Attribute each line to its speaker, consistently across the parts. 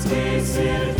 Speaker 1: Christi sit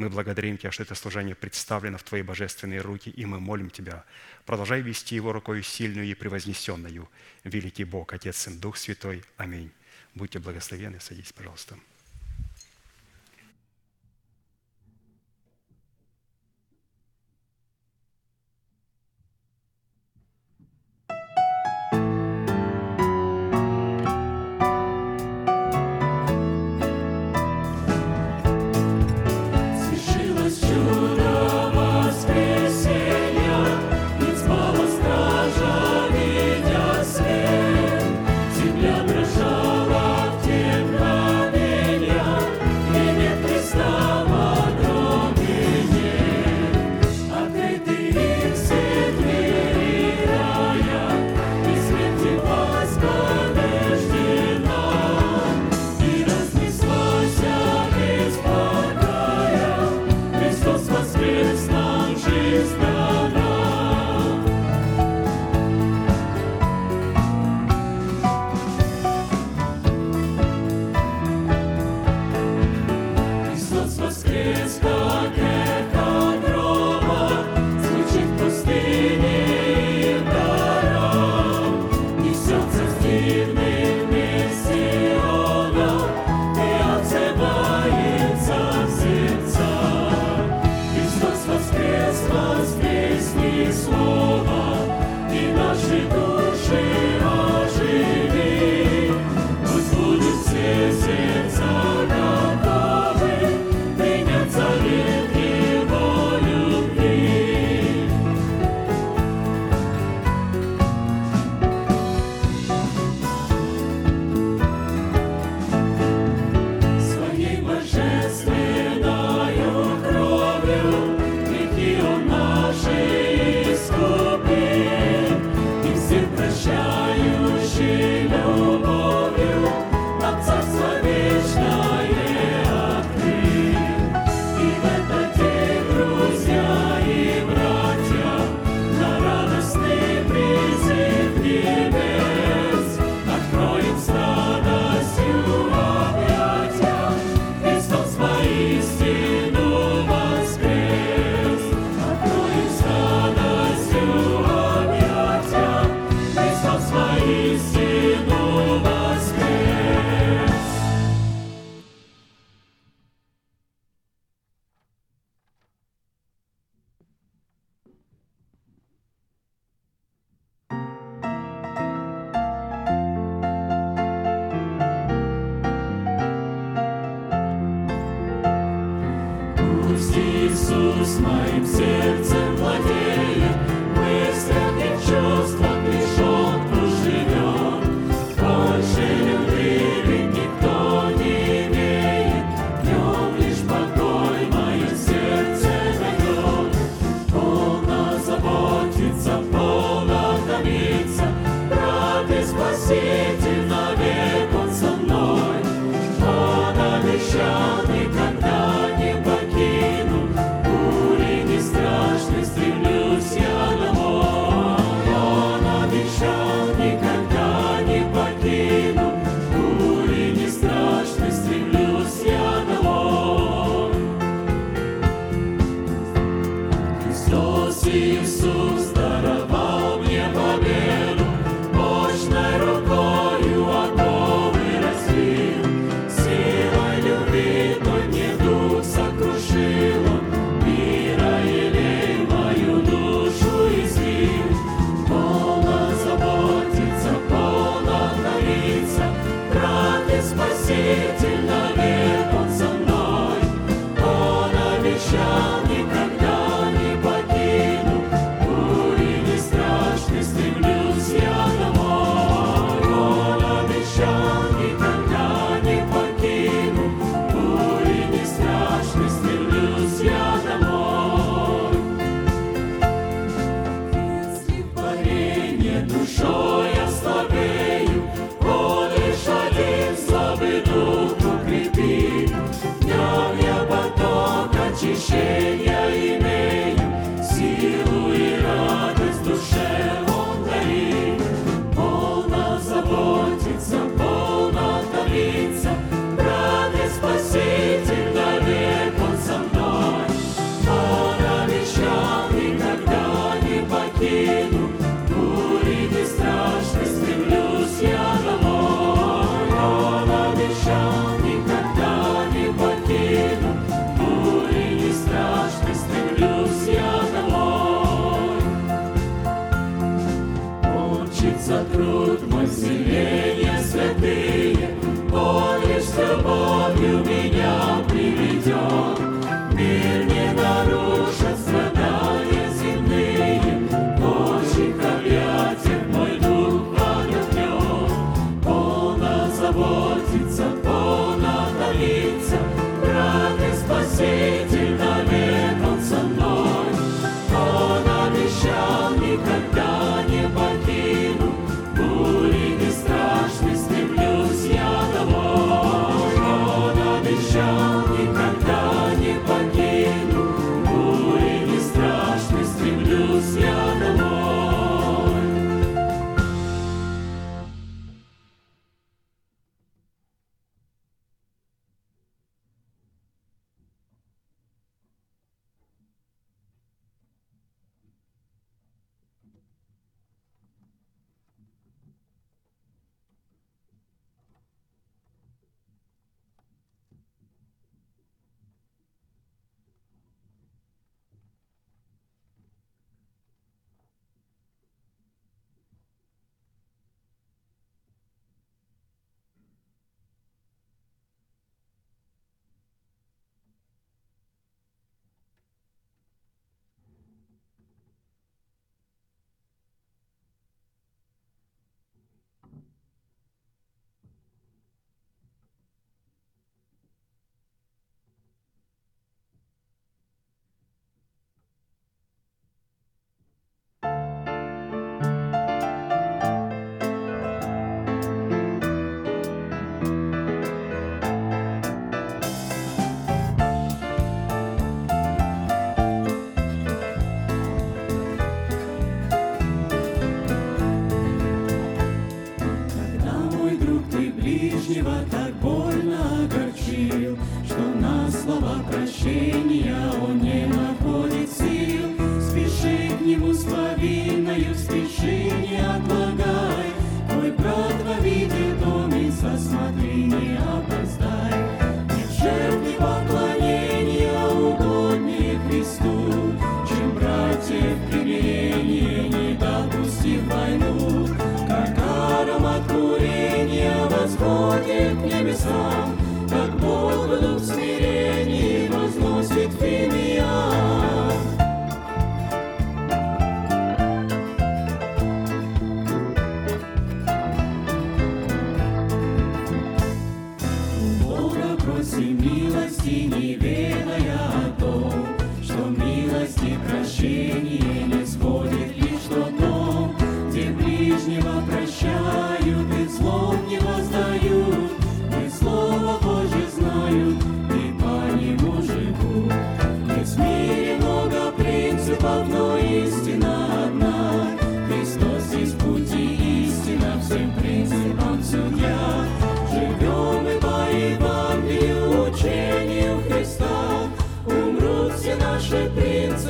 Speaker 1: Мы благодарим Тебя, что это служение представлено в Твои божественные руки, и мы молим Тебя, продолжай вести его рукой сильную и превознесенную. Великий Бог, Отец, Сын, Дух Святой. Аминь. Будьте благословенны. Садись, пожалуйста.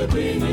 Speaker 1: Любви прощения,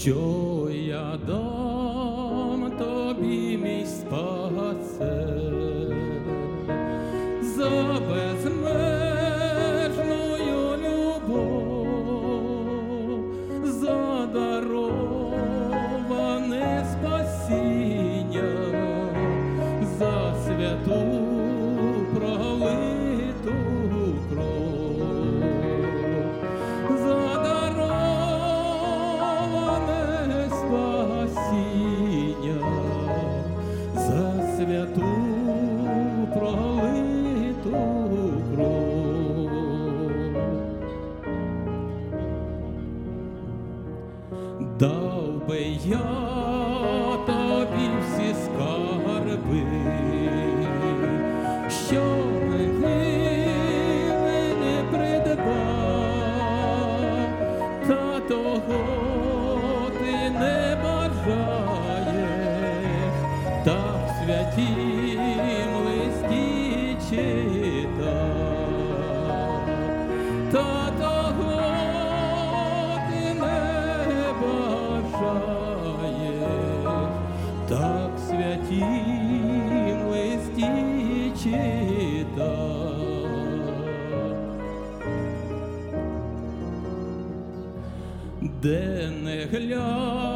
Speaker 2: що я дам 到北洋。Де не гляну,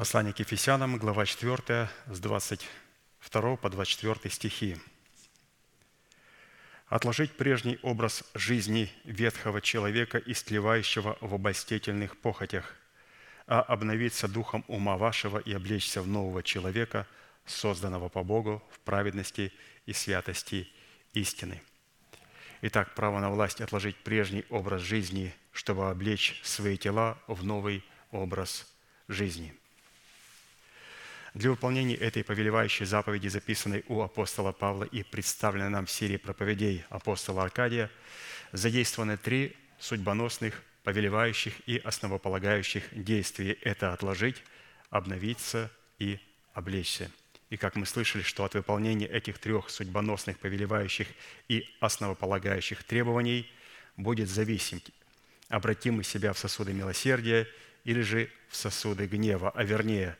Speaker 3: Послание к Ефесянам, глава 4, с 22 по 24 стихи. «Отложить прежний образ жизни ветхого человека, истлевающего в обольстительных похотях, а обновиться духом ума вашего и облечься в нового человека, созданного по Богу в праведности и святости истины». Итак, право на власть отложить прежний образ жизни, чтобы облечь свои тела в новый образ жизни – для выполнения этой повелевающей заповеди, записанной у апостола Павла и представленной нам в серии проповедей апостола Аркадия, задействованы три судьбоносных, повелевающих и основополагающих действий – это отложить, обновиться и облечься. И как мы слышали, что от выполнения этих трех судьбоносных, повелевающих и основополагающих требований будет зависеть, обратим мы себя в сосуды милосердия или же в сосуды гнева, а вернее,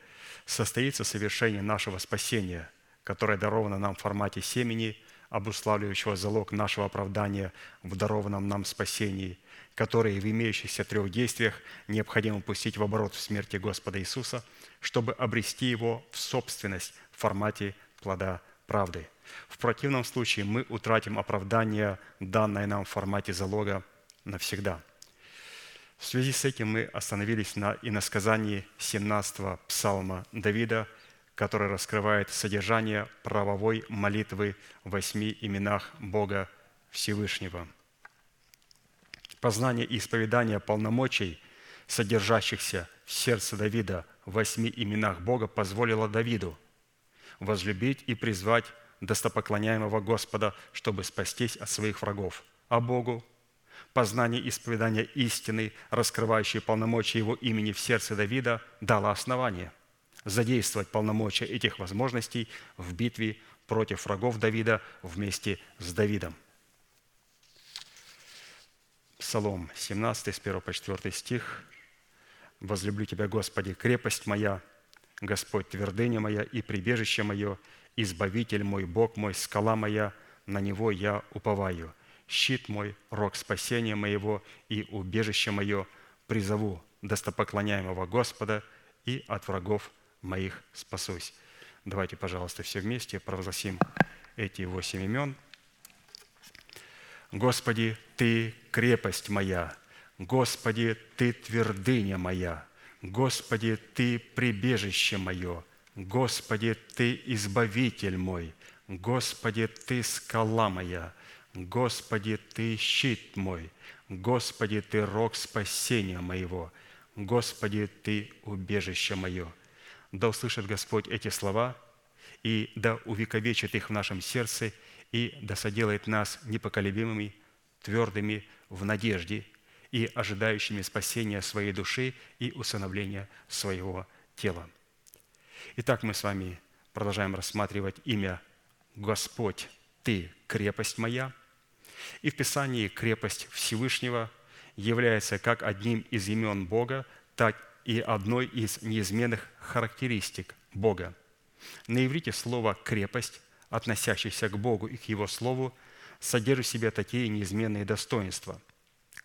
Speaker 3: состоится совершение нашего спасения, которое даровано нам в формате семени, обуславливающего залог нашего оправдания в дарованном нам спасении, которые в имеющихся трех действиях необходимо пустить в оборот в смерти Господа Иисуса, чтобы обрести его в собственность в формате плода правды. В противном случае мы утратим оправдание, данное нам в формате залога навсегда – в связи с этим мы остановились на иносказании 17-го псалма Давида, который раскрывает содержание правовой молитвы в восьми именах Бога Всевышнего. Познание и исповедание полномочий, содержащихся в сердце Давида в восьми именах Бога, позволило Давиду возлюбить и призвать достопоклоняемого Господа, чтобы спастись от своих врагов, а Богу познание исповедания истины, раскрывающее полномочия Его имени в сердце Давида, дало основание задействовать полномочия этих возможностей в битве против врагов Давида вместе с Давидом. Псалом 17, с 1 по 4 стих. «Возлюблю Тебя, Господи, крепость моя, Господь, твердыня моя и прибежище мое, Избавитель мой, Бог мой, скала моя, на Него я уповаю щит мой, рог спасения моего и убежище мое, призову достопоклоняемого Господа и от врагов моих спасусь». Давайте, пожалуйста, все вместе провозгласим эти восемь имен. «Господи, Ты крепость моя, Господи, Ты твердыня моя, Господи, Ты прибежище мое, Господи, Ты избавитель мой, Господи, Ты скала моя, Господи, Ты щит мой, Господи, Ты рог спасения моего, Господи, Ты убежище мое. Да услышит Господь эти слова, и да увековечит их в нашем сердце, и да соделает нас непоколебимыми, твердыми в надежде и ожидающими спасения своей души и усыновления своего тела. Итак, мы с вами продолжаем рассматривать имя Господь, Ты – крепость моя – и в Писании крепость Всевышнего является как одним из имен Бога, так и одной из неизменных характеристик Бога. На иврите слово «крепость», относящееся к Богу и к Его Слову, содержит в себе такие неизменные достоинства.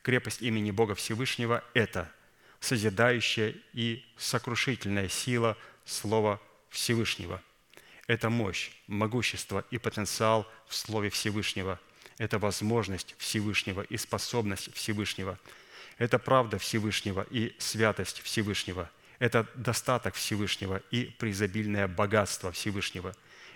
Speaker 3: Крепость имени Бога Всевышнего – это созидающая и сокрушительная сила Слова Всевышнего. Это мощь, могущество и потенциал в Слове Всевышнего – это возможность Всевышнего и способность Всевышнего. Это правда Всевышнего и святость Всевышнего. Это достаток Всевышнего и преизобильное богатство Всевышнего.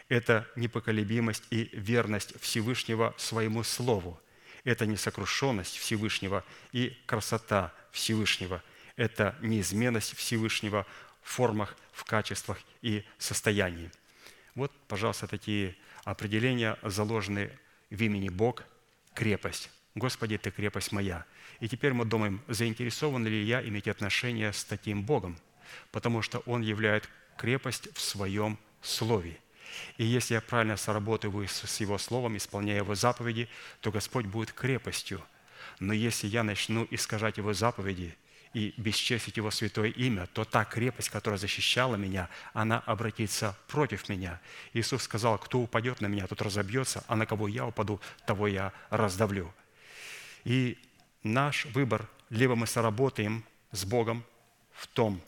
Speaker 3: Это непоколебимость и верность Всевышнего своему Слову. Это несокрушенность Всевышнего и красота Всевышнего. Это неизменность Всевышнего в формах, в качествах и состоянии. Вот, пожалуйста, такие определения заложены в имени Бог крепость. Господи, Ты крепость моя. И теперь мы думаем, заинтересован ли я иметь отношение с таким Богом, потому что Он являет крепость в Своем Слове. И если я правильно сработаю с Его Словом, исполняя Его заповеди, то Господь будет крепостью. Но если я начну искажать Его заповеди – и бесчестить Его святое имя, то та крепость, которая защищала меня, она обратится против меня. Иисус сказал, кто упадет на меня, тот разобьется, а на кого я упаду, того я раздавлю. И наш выбор, либо мы соработаем с Богом в том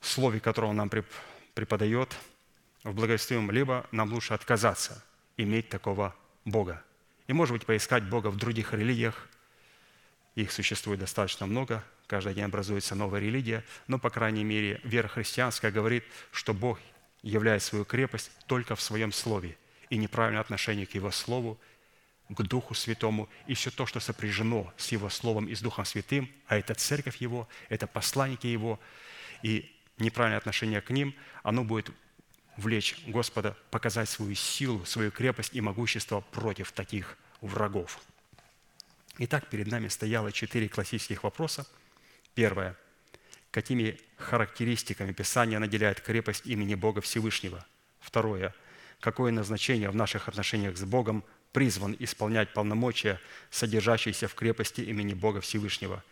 Speaker 3: слове, которое Он нам преподает, в благовестием, либо нам лучше отказаться иметь такого Бога. И, может быть, поискать Бога в других религиях, их существует достаточно много, каждый день образуется новая религия, но, по крайней мере, вера христианская говорит, что Бог являет свою крепость только в Своем Слове. И неправильное отношение к Его Слову, к Духу Святому и все то, что сопряжено с Его Словом и с Духом Святым, а это церковь Его, это посланники Его, и неправильное отношение к ним, оно будет влечь Господа показать свою силу, свою крепость и могущество против таких врагов – Итак, перед нами стояло четыре классических вопроса. Первое. Какими характеристиками Писание наделяет крепость имени Бога Всевышнего? Второе. Какое назначение в наших отношениях с Богом призван исполнять полномочия, содержащиеся в крепости имени Бога Всевышнего?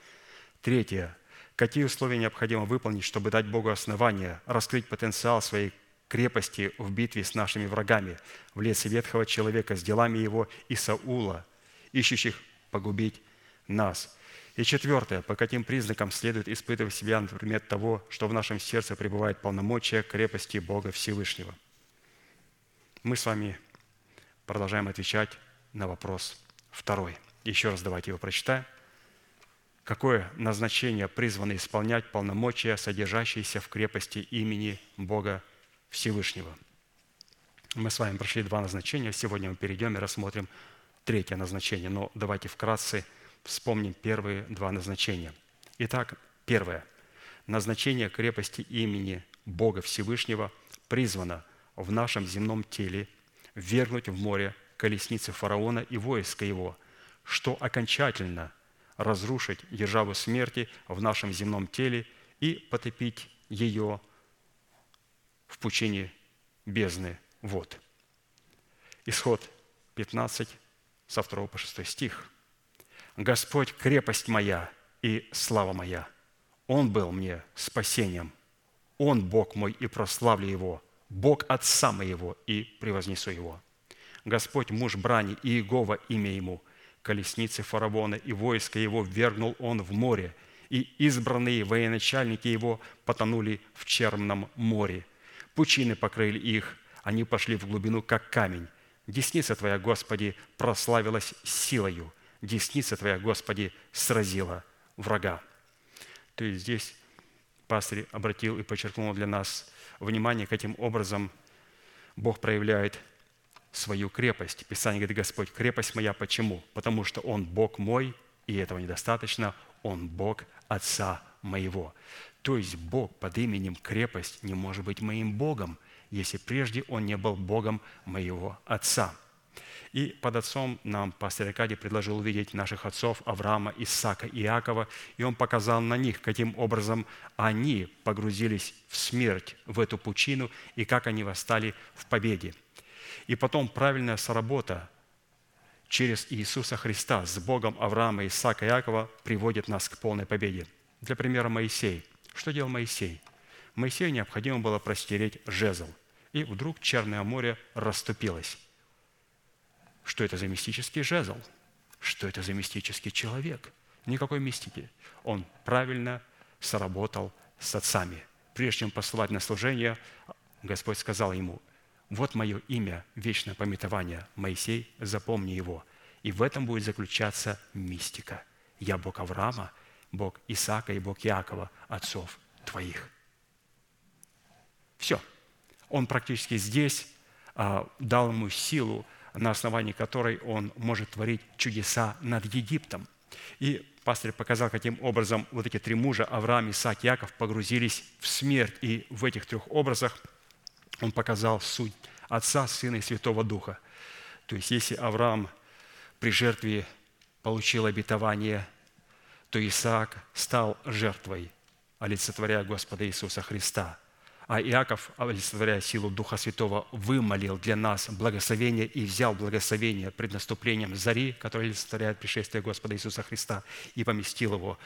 Speaker 3: Третье. Какие условия необходимо выполнить, чтобы дать Богу основания, раскрыть потенциал своей крепости в битве с нашими врагами в лице ветхого человека с делами его и Саула, ищущих погубить нас. И четвертое, по каким признакам следует испытывать себя на предмет того, что в нашем сердце пребывает полномочия крепости Бога Всевышнего. Мы с вами продолжаем отвечать на вопрос второй. Еще раз давайте его прочитаем. Какое назначение призвано исполнять полномочия, содержащиеся в крепости имени Бога Всевышнего? Мы с вами прошли два назначения. Сегодня мы перейдем и рассмотрим третье назначение. Но давайте вкратце вспомним первые два назначения. Итак, первое. Назначение крепости имени Бога Всевышнего призвано в нашем земном теле вергнуть в море колесницы фараона и войска его, что окончательно разрушить державу смерти в нашем земном теле и потопить ее в пучине бездны вод. Исход 15, со 2 по 6 стих. «Господь – крепость моя и слава моя. Он был мне спасением. Он – Бог мой, и прославлю Его. Бог Отца моего, и превознесу Его. Господь – муж брани, и Иегова – имя Ему. Колесницы фараона и войска Его вергнул Он в море, и избранные военачальники Его потонули в черном море. Пучины покрыли их, они пошли в глубину, как камень Десница Твоя, Господи, прославилась силою. Десница Твоя, Господи, сразила врага. То есть здесь пастырь обратил и подчеркнул для нас внимание, каким образом Бог проявляет свою крепость. Писание говорит, Господь, крепость моя, почему? Потому что Он Бог мой, и этого недостаточно, Он Бог Отца моего. То есть Бог под именем крепость не может быть моим Богом, если прежде он не был Богом моего отца». И под отцом нам пастор Аркадий предложил увидеть наших отцов Авраама, Исаака и Иакова, и он показал на них, каким образом они погрузились в смерть, в эту пучину, и как они восстали в победе. И потом правильная соработа через Иисуса Христа с Богом Авраама, Исаака и Иакова приводит нас к полной победе. Для примера Моисей. Что делал Моисей? Моисею необходимо было простереть жезл. И вдруг Черное море расступилось. Что это за мистический жезл? Что это за мистический человек? Никакой мистики. Он правильно сработал с отцами. Прежде чем посылать на служение, Господь сказал ему, «Вот мое имя, вечное пометование, Моисей, запомни его». И в этом будет заключаться мистика. Я Бог Авраама, Бог Исаака и Бог Иакова, отцов твоих. Все. Он практически здесь а, дал ему силу, на основании которой он может творить чудеса над Египтом. И пастор показал, каким образом вот эти три мужа, Авраам, Исаак, Яков, погрузились в смерть. И в этих трех образах он показал суть Отца, Сына и Святого Духа. То есть, если Авраам при жертве получил обетование, то Исаак стал жертвой, олицетворяя Господа Иисуса Христа – а Иаков, олицетворяя силу Духа Святого, вымолил для нас благословение и взял благословение пред наступлением зари, которое олицетворяет пришествие Господа Иисуса Христа, и поместил его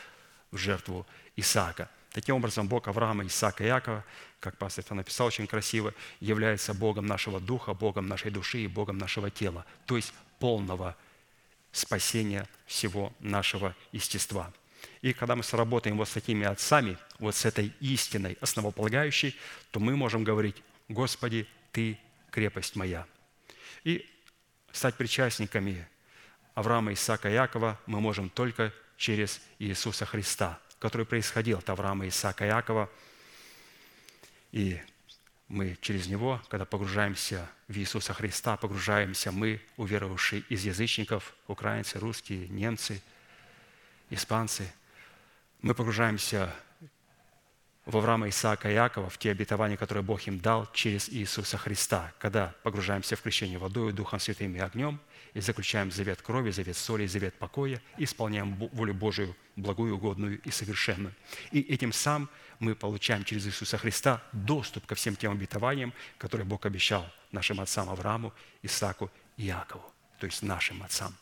Speaker 3: в жертву Исаака. Таким образом, Бог Авраама, Исаака и Иакова, как пастор это написал очень красиво, является Богом нашего духа, Богом нашей души и Богом нашего тела, то есть полного спасения всего нашего естества – и когда мы сработаем вот с такими отцами, вот с этой истиной основополагающей, то мы можем говорить, Господи, Ты крепость моя. И стать причастниками Авраама, Исаака и Якова мы можем только через Иисуса Христа, который происходил от Авраама, Исаака и Якова. И мы через Него, когда погружаемся в Иисуса Христа, погружаемся мы, уверовавшие из язычников, украинцы, русские, немцы, испанцы – мы погружаемся в Авраама, Исаака и Иакова, в те обетования, которые Бог им дал через Иисуса Христа, когда погружаемся в крещение водой, Духом Святым и огнем, и заключаем завет крови, завет соли, завет покоя, и исполняем волю Божию, благую, угодную и совершенную. И этим самым мы получаем через Иисуса Христа доступ ко всем тем обетованиям, которые Бог обещал нашим отцам Аврааму, Исааку и Иакову, то есть нашим отцам.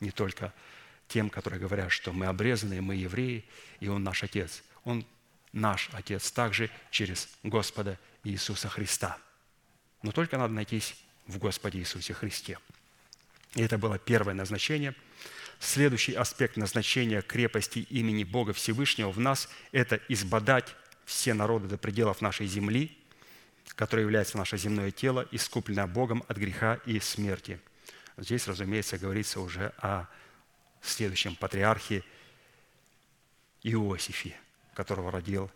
Speaker 3: Не только тем, которые говорят, что мы обрезанные, мы евреи, и Он наш Отец. Он наш Отец также через Господа Иисуса Христа. Но только надо найтись в Господе Иисусе Христе. И это было первое назначение. Следующий аспект назначения крепости имени Бога Всевышнего в нас – это избодать все народы до пределов нашей земли, которое является наше земное тело, искупленное Богом от греха и смерти. Здесь, разумеется, говорится уже о следующем патриархе Иосифе, которого родил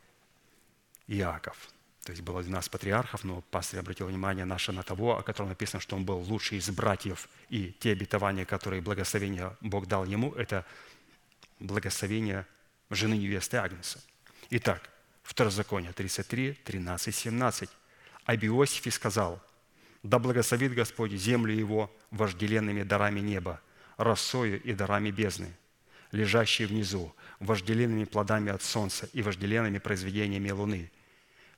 Speaker 3: Иаков – то есть было 12 патриархов, но пастор обратил внимание наше на того, о котором написано, что он был лучший из братьев, и те обетования, которые благословения Бог дал ему, это благословение жены невесты Агнеса. Итак, Второзаконие 33, 13, 17. Об Иосифе сказал, «Да благословит Господь землю его вожделенными дарами неба, росою и дарами бездны, лежащие внизу, вожделенными плодами от солнца и вожделенными произведениями луны,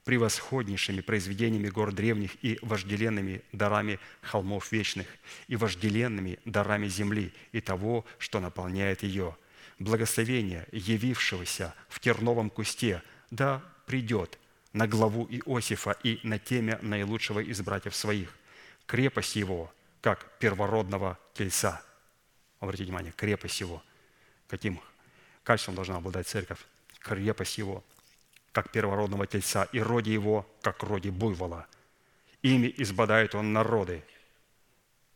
Speaker 3: превосходнейшими произведениями гор древних и вожделенными дарами холмов вечных, и вожделенными дарами земли и того, что наполняет ее. Благословение явившегося в терновом кусте, да придет на главу Иосифа и на темя наилучшего из братьев своих. Крепость его, как первородного тельца. Обратите внимание, крепость его. Каким качеством должна обладать церковь? Крепость его – как первородного тельца, и роди его, как роди буйвола. Ими избадает он народы,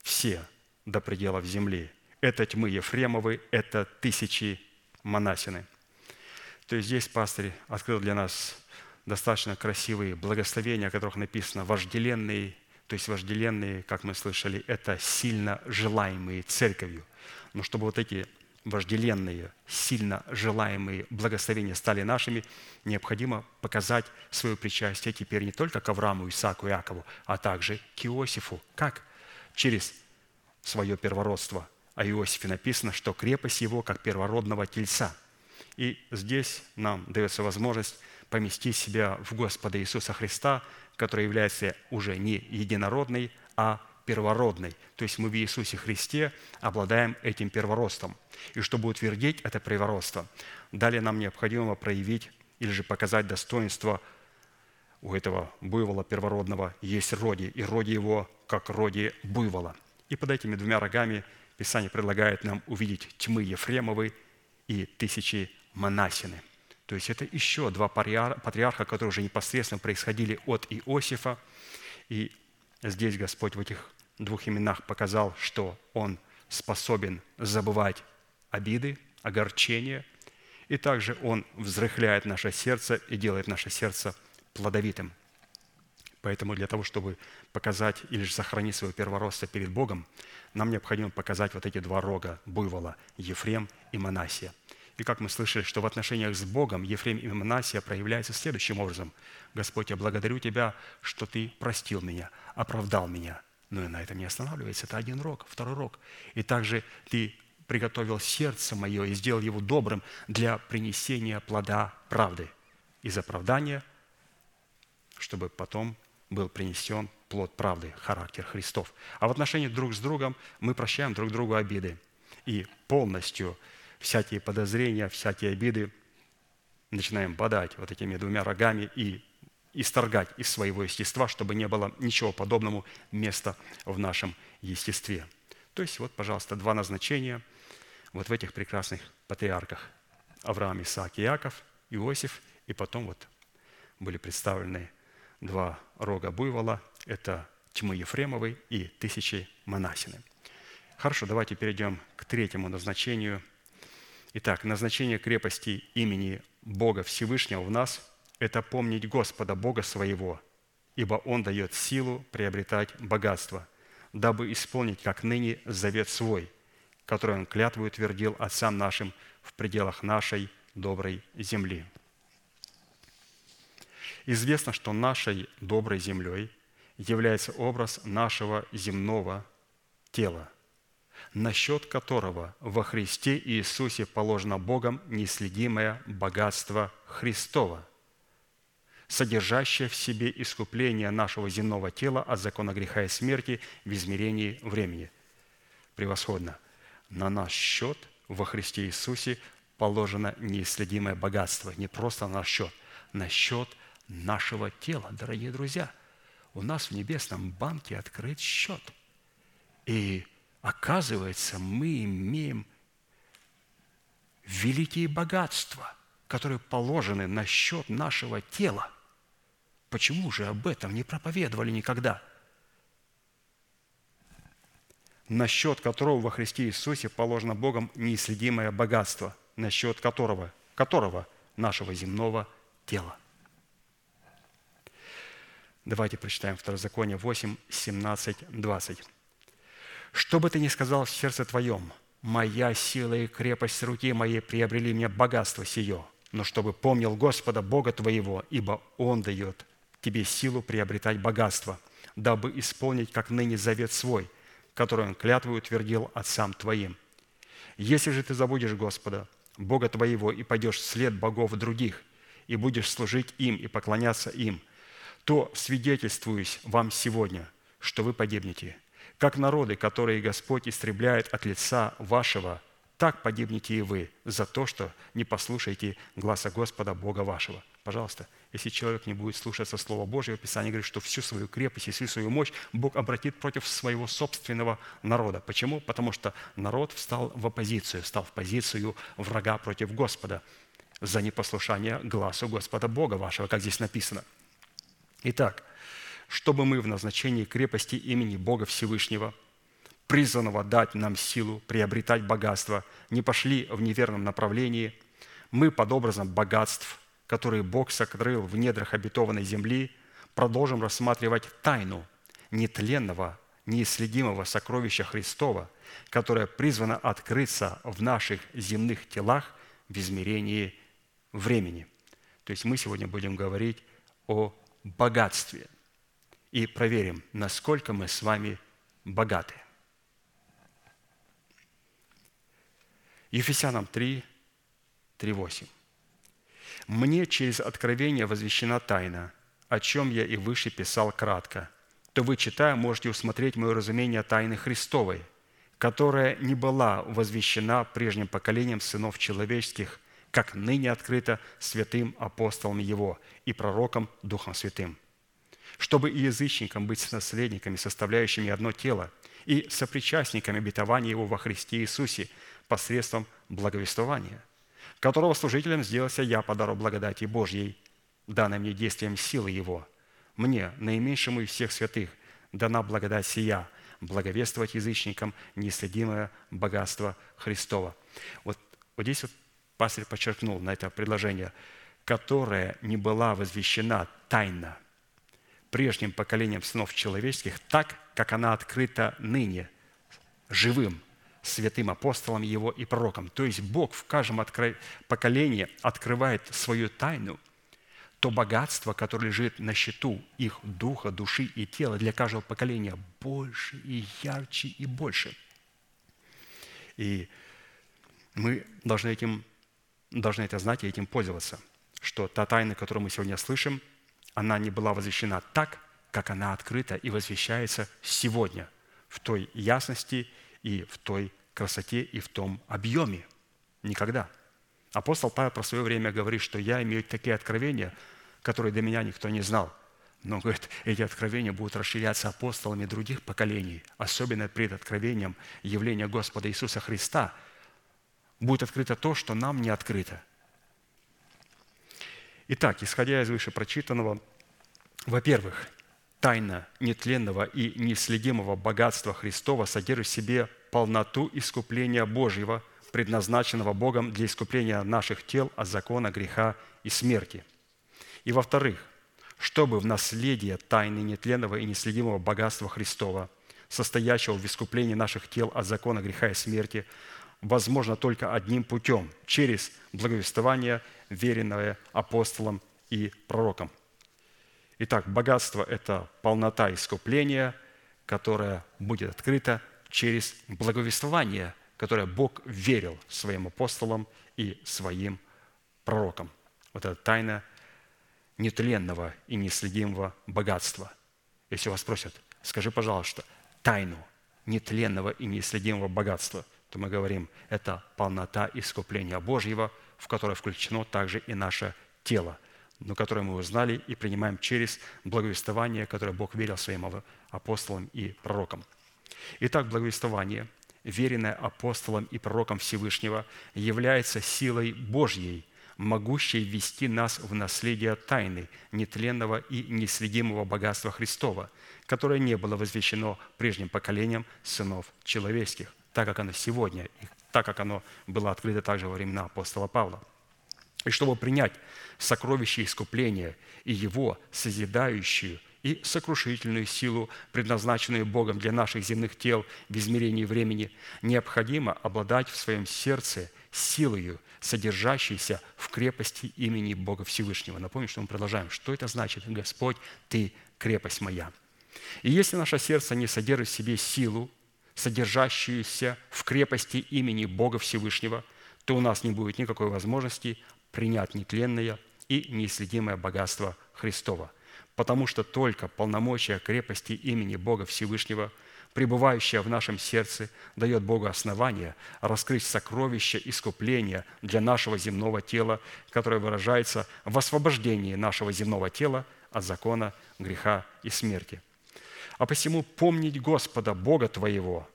Speaker 3: все до пределов земли. Это тьмы Ефремовы, это тысячи Манасины. То есть здесь пастырь открыл для нас достаточно красивые благословения, о которых написано «вожделенные», то есть вожделенные, как мы слышали, это сильно желаемые церковью. Но чтобы вот эти вожделенные, сильно желаемые благословения стали нашими, необходимо показать свое причастие теперь не только к Аврааму, Исааку и Иакову, а также к Иосифу. Как? Через свое первородство. О Иосифе написано, что крепость его, как первородного тельца. И здесь нам дается возможность поместить себя в Господа Иисуса Христа, который является уже не единородный, а первородной. То есть мы в Иисусе Христе обладаем этим первородством. И чтобы утвердить это первородство, далее нам необходимо проявить или же показать достоинство у этого буйвола первородного есть роди, и роди его, как роди буйвола. И под этими двумя рогами Писание предлагает нам увидеть тьмы Ефремовы и тысячи Манасины. То есть это еще два патриарха, которые уже непосредственно происходили от Иосифа. И здесь Господь в этих двух именах показал, что Он способен забывать обиды, огорчения, и также Он взрыхляет наше сердце и делает наше сердце плодовитым. Поэтому для того, чтобы показать или же сохранить свое первородство перед Богом, нам необходимо показать вот эти два рога буйвола – Ефрем и Манасия. И как мы слышали, что в отношениях с Богом Ефрем и Манасия проявляются следующим образом. «Господь, я благодарю Тебя, что Ты простил меня, оправдал меня, но и на этом не останавливается. Это один рог, второй рог. И также ты приготовил сердце мое и сделал его добрым для принесения плода правды из оправдания, чтобы потом был принесен плод правды, характер Христов. А в отношении друг с другом мы прощаем друг другу обиды. И полностью всякие подозрения, всякие обиды начинаем бодать вот этими двумя рогами и исторгать из своего естества, чтобы не было ничего подобному места в нашем естестве. То есть вот, пожалуйста, два назначения вот в этих прекрасных патриарках. Авраам, Исаак, Иаков, Иосиф, и потом вот были представлены два рога буйвола, это тьмы Ефремовой и тысячи Манасины. Хорошо, давайте перейдем к третьему назначению. Итак, назначение крепости имени Бога Всевышнего в нас – это помнить Господа, Бога своего, ибо Он дает силу приобретать богатство, дабы исполнить, как ныне, завет свой, который Он клятву утвердил отцам нашим в пределах нашей доброй земли. Известно, что нашей доброй землей является образ нашего земного тела, насчет которого во Христе Иисусе положено Богом неследимое богатство Христова, содержащее в себе искупление нашего земного тела от закона греха и смерти в измерении времени. Превосходно. На наш счет во Христе Иисусе положено неисследимое богатство. Не просто на счет, на счет нашего тела, дорогие друзья. У нас в небесном банке открыт счет. И оказывается, мы имеем великие богатства, которые положены на счет нашего тела. Почему же об этом не проповедовали никогда? На счет которого во Христе Иисусе положено Богом неисследимое богатство, на счет которого, которого нашего земного тела. Давайте прочитаем Второзаконие 8, 17, 20. «Что бы ты ни сказал в сердце твоем, моя сила и крепость руки моей приобрели мне богатство сие, но чтобы помнил Господа Бога твоего, ибо Он дает тебе силу приобретать богатство, дабы исполнить, как ныне завет свой, который Он клятвой утвердил отцам твоим. Если же ты забудешь Господа, Бога твоего, и пойдешь вслед богов других, и будешь служить им и поклоняться им – то свидетельствуюсь вам сегодня, что вы погибнете. Как народы, которые Господь истребляет от лица вашего, так погибнете и вы за то, что не послушаете гласа Господа Бога вашего. Пожалуйста, если человек не будет слушаться Слова Божьего, Писание говорит, что всю свою крепость и всю свою мощь Бог обратит против своего собственного народа. Почему? Потому что народ встал в оппозицию, встал в позицию врага против Господа за непослушание глазу Господа Бога вашего, как здесь написано – Итак, чтобы мы в назначении крепости имени Бога Всевышнего, призванного дать нам силу, приобретать богатство, не пошли в неверном направлении, мы под образом богатств, которые Бог сокрыл в недрах обетованной земли, продолжим рассматривать тайну нетленного, неисследимого сокровища Христова, которое призвано открыться в наших земных телах в измерении времени. То есть мы сегодня будем говорить о богатстве и проверим, насколько мы с вами богаты. Ефесянам 3, 3, 8. «Мне через откровение возвещена тайна, о чем я и выше писал кратко, то вы, читая, можете усмотреть мое разумение тайны Христовой, которая не была возвещена прежним поколением сынов человеческих, как ныне открыто святым апостолом Его и пророком Духом Святым, чтобы и язычникам быть наследниками, составляющими одно тело, и сопричастниками обетования Его во Христе Иисусе посредством благовествования, которого служителем сделался я по дару благодати Божьей, данной мне действием силы Его. Мне, наименьшему из всех святых, дана благодать сия, благовествовать язычникам неисследимое богатство Христова. Вот, вот здесь вот пастырь подчеркнул на это предложение, которая не была возвещена тайно прежним поколением сынов человеческих, так, как она открыта ныне живым святым апостолом его и пророком. То есть Бог в каждом откро... поколении открывает свою тайну, то богатство, которое лежит на счету их духа, души и тела для каждого поколения больше и ярче и больше. И мы должны этим должны это знать и этим пользоваться, что та тайна, которую мы сегодня слышим, она не была возвещена так, как она открыта и возвещается сегодня в той ясности и в той красоте и в том объеме. Никогда. Апостол Павел про свое время говорит, что я имею такие откровения, которые до меня никто не знал. Но, говорит, эти откровения будут расширяться апостолами других поколений, особенно пред откровением явления Господа Иисуса Христа – будет открыто то, что нам не открыто. Итак, исходя из вышепрочитанного, во-первых, тайна нетленного и неследимого богатства Христова содержит в себе полноту искупления Божьего, предназначенного Богом для искупления наших тел от закона греха и смерти. И во-вторых, чтобы в наследие тайны нетленного и неследимого богатства Христова, состоящего в искуплении наших тел от закона греха и смерти, возможно только одним путем – через благовествование, веренное апостолам и пророкам. Итак, богатство – это полнота искупления, которая будет открыта через благовествование, которое Бог верил своим апостолам и своим пророкам. Вот это тайна нетленного и неследимого богатства. Если вас спросят, скажи, пожалуйста, тайну нетленного и неследимого богатства, то мы говорим, это полнота искупления Божьего, в которое включено также и наше тело, но которое мы узнали и принимаем через благовествование, которое Бог верил своим апостолам и пророкам. Итак, благовествование, веренное апостолам и пророкам Всевышнего, является силой Божьей – могущей ввести нас в наследие тайны нетленного и неследимого богатства Христова, которое не было возвещено прежним поколением сынов человеческих, так как оно сегодня, и так как оно было открыто также во времена апостола Павла. И чтобы принять сокровище искупления и его созидающую и сокрушительную силу, предназначенную Богом для наших земных тел в измерении времени, необходимо обладать в своем сердце силою, содержащейся в крепости имени Бога Всевышнего. Напомню, что мы продолжаем. Что это значит? Господь, Ты крепость моя. И если наше сердце не содержит в себе силу, содержащуюся в крепости имени Бога Всевышнего, то у нас не будет никакой возможности принять нетленное и неисследимое богатство Христова. Потому что только полномочия крепости имени Бога Всевышнего – пребывающая в нашем сердце, дает Богу основание раскрыть сокровища искупления для нашего земного тела, которое выражается в освобождении нашего земного тела от закона греха и смерти. А посему помнить Господа, Бога твоего,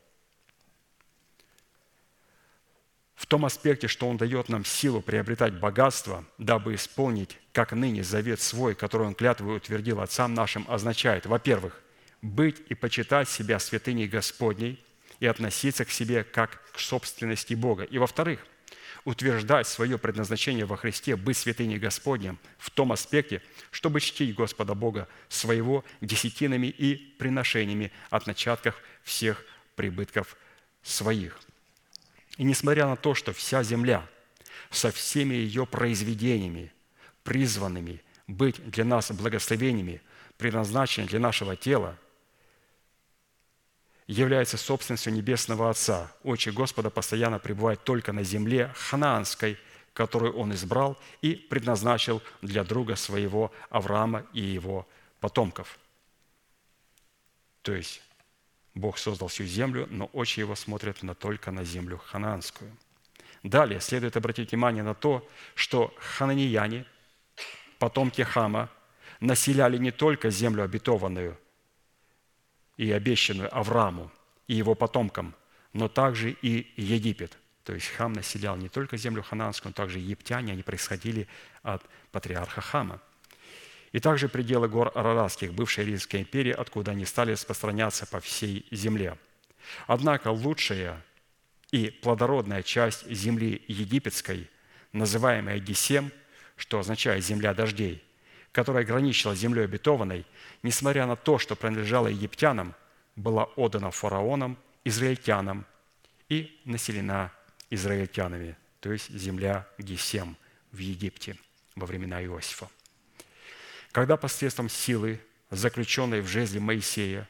Speaker 3: в том аспекте, что Он дает нам силу приобретать богатство, дабы исполнить, как ныне, завет свой, который Он клятвой утвердил отцам нашим, означает, во-первых, быть и почитать себя святыней Господней и относиться к себе как к собственности Бога. И во-вторых, утверждать свое предназначение во Христе, быть святыней Господним в том аспекте, чтобы чтить Господа Бога своего десятинами и приношениями от начатков всех прибытков своих. И несмотря на то, что вся земля со всеми ее произведениями, призванными быть для нас благословениями, предназначены для нашего тела – является собственностью Небесного Отца. Очи Господа постоянно пребывают только на земле ханаанской, которую Он избрал и предназначил для друга своего Авраама и его потомков. То есть Бог создал всю землю, но очи его смотрят на только на землю ханаанскую. Далее следует обратить внимание на то, что хананияне, потомки Хама, населяли не только землю обетованную – и обещанную Аврааму и его потомкам, но также и Египет. То есть Хам населял не только землю хананскую, но также египтяне, они происходили от патриарха Хама. И также пределы гор Араратских, бывшей Римской империи, откуда они стали распространяться по всей земле. Однако лучшая и плодородная часть земли египетской, называемая Гесем, что означает «земля дождей», которая граничила землей обетованной, несмотря на то, что принадлежала египтянам, была отдана фараонам, израильтянам и населена израильтянами, то есть земля Гесем в Египте во времена Иосифа. Когда посредством силы, заключенной в жезле Моисея,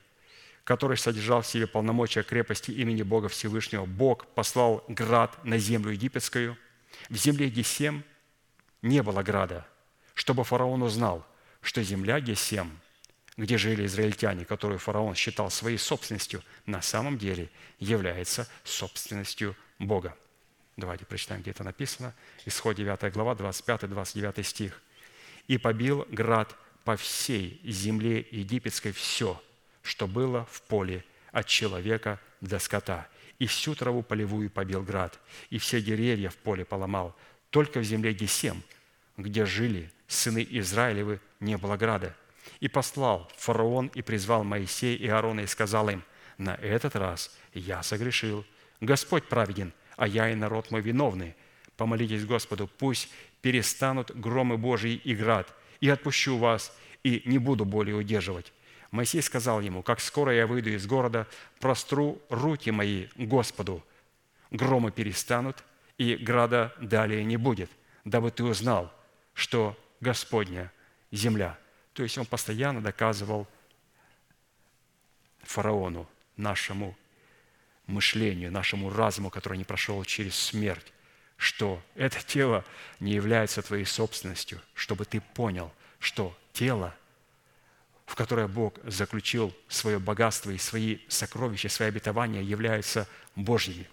Speaker 3: который содержал в себе полномочия крепости имени Бога Всевышнего, Бог послал град на землю египетскую, в земле Гесем не было града – чтобы фараон узнал, что земля Гесем, где жили израильтяне, которую фараон считал своей собственностью, на самом деле является собственностью Бога. Давайте прочитаем, где это написано. Исход 9 глава, 25-29 стих. «И побил град по всей земле египетской все, что было в поле от человека до скота, и всю траву полевую побил град, и все деревья в поле поломал. Только в земле Гесем, где жили сыны Израилевы, не было града. И послал фараон и призвал Моисея и Аарона и сказал им, «На этот раз я согрешил. Господь праведен, а я и народ мой виновны. Помолитесь Господу, пусть перестанут громы Божьи и град, и отпущу вас, и не буду более удерживать». Моисей сказал ему, «Как скоро я выйду из города, простру руки мои Господу. Громы перестанут, и града далее не будет, дабы ты узнал, что Господня земля. То есть он постоянно доказывал фараону, нашему мышлению, нашему разуму, который не прошел через смерть, что это тело не является твоей собственностью, чтобы ты понял, что тело, в которое Бог заключил свое богатство и свои сокровища, свои обетования, являются Божьими.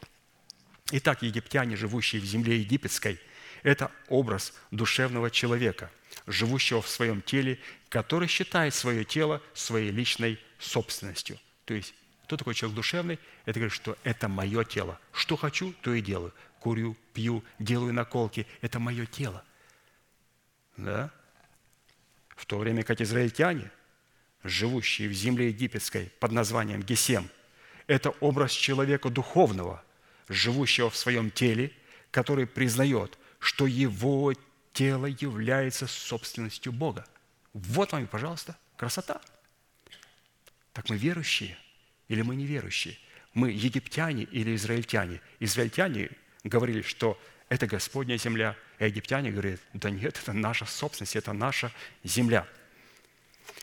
Speaker 3: Итак, египтяне, живущие в земле египетской, это образ душевного человека, живущего в своем теле, который считает свое тело своей личной собственностью. То есть, кто такой человек душевный? Это говорит, что это мое тело. Что хочу, то и делаю. Курю, пью, делаю наколки. Это мое тело. Да? В то время как израильтяне, живущие в земле египетской под названием Гесем, это образ человека духовного, живущего в своем теле, который признает, что его тело является собственностью Бога. Вот вам и, пожалуйста, красота. Так мы верующие или мы неверующие? Мы египтяне или израильтяне? Израильтяне говорили, что это Господня земля, а египтяне говорят, да нет, это наша собственность, это наша земля.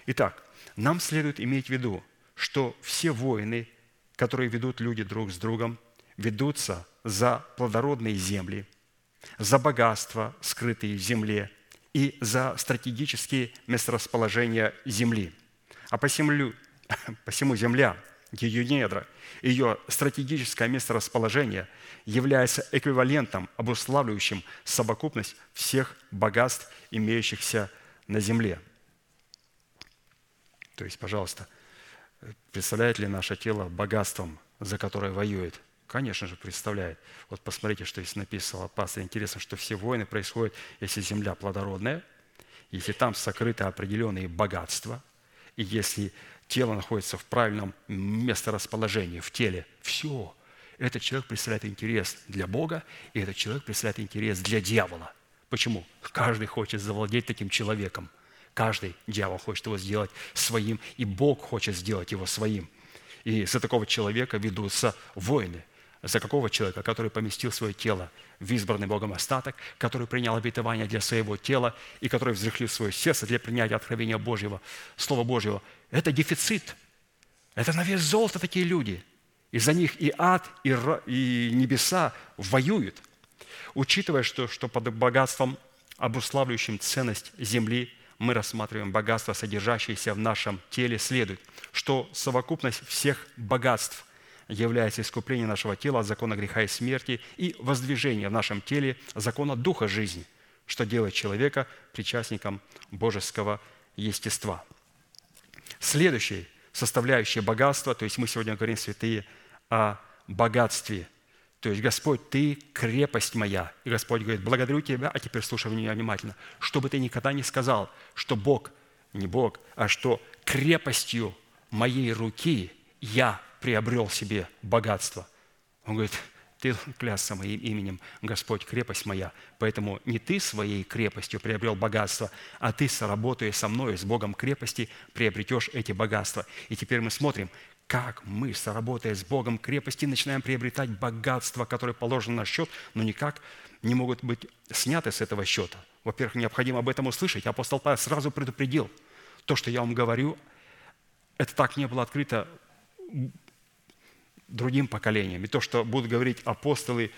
Speaker 3: Итак, нам следует иметь в виду, что все войны, которые ведут люди друг с другом, ведутся за плодородные земли, за богатства, скрытые в земле, и за стратегические месторасположения земли. А посему, посему земля, ее недра, ее стратегическое месторасположение является эквивалентом, обуславливающим совокупность всех богатств, имеющихся на земле. То есть, пожалуйста, представляет ли наше тело богатством, за которое воюет – Конечно же, представляет. Вот посмотрите, что здесь написано пастор. Интересно, что все войны происходят, если земля плодородная, если там сокрыты определенные богатства, и если тело находится в правильном месторасположении, в теле, все. Этот человек представляет интерес для Бога, и этот человек представляет интерес для дьявола. Почему? Каждый хочет завладеть таким человеком. Каждый дьявол хочет его сделать своим, и Бог хочет сделать его своим. И за такого человека ведутся войны – за какого человека, который поместил свое тело в избранный Богом остаток, который принял обетование для своего тела и который взрыхлил свое сердце для принятия откровения Божьего, Слова Божьего. Это дефицит. Это на вес золота такие люди. И за них и ад, и, и небеса воюют. Учитывая, что, что под богатством, обуславливающим ценность земли, мы рассматриваем богатство, содержащееся в нашем теле, следует, что совокупность всех богатств – является искупление нашего тела от закона греха и смерти и воздвижение в нашем теле закона духа жизни, что делает человека причастником божеского естества. Следующее составляющее богатства, то есть мы сегодня говорим, святые, о богатстве. То есть, Господь, Ты крепость моя. И Господь говорит, благодарю Тебя, а теперь слушай меня внимательно, чтобы Ты никогда не сказал, что Бог, не Бог, а что крепостью моей руки я приобрел себе богатство. Он говорит, ты клясться моим именем, Господь, крепость моя. Поэтому не ты своей крепостью приобрел богатство, а ты, соработая со мной, с Богом крепости, приобретешь эти богатства. И теперь мы смотрим, как мы, соработая с Богом крепости, начинаем приобретать богатства, которые положены на счет, но никак не могут быть сняты с этого счета. Во-первых, необходимо об этом услышать. Апостол Павел сразу предупредил. То, что я вам говорю, это так не было открыто другим поколениям. И то, что будут говорить апостолы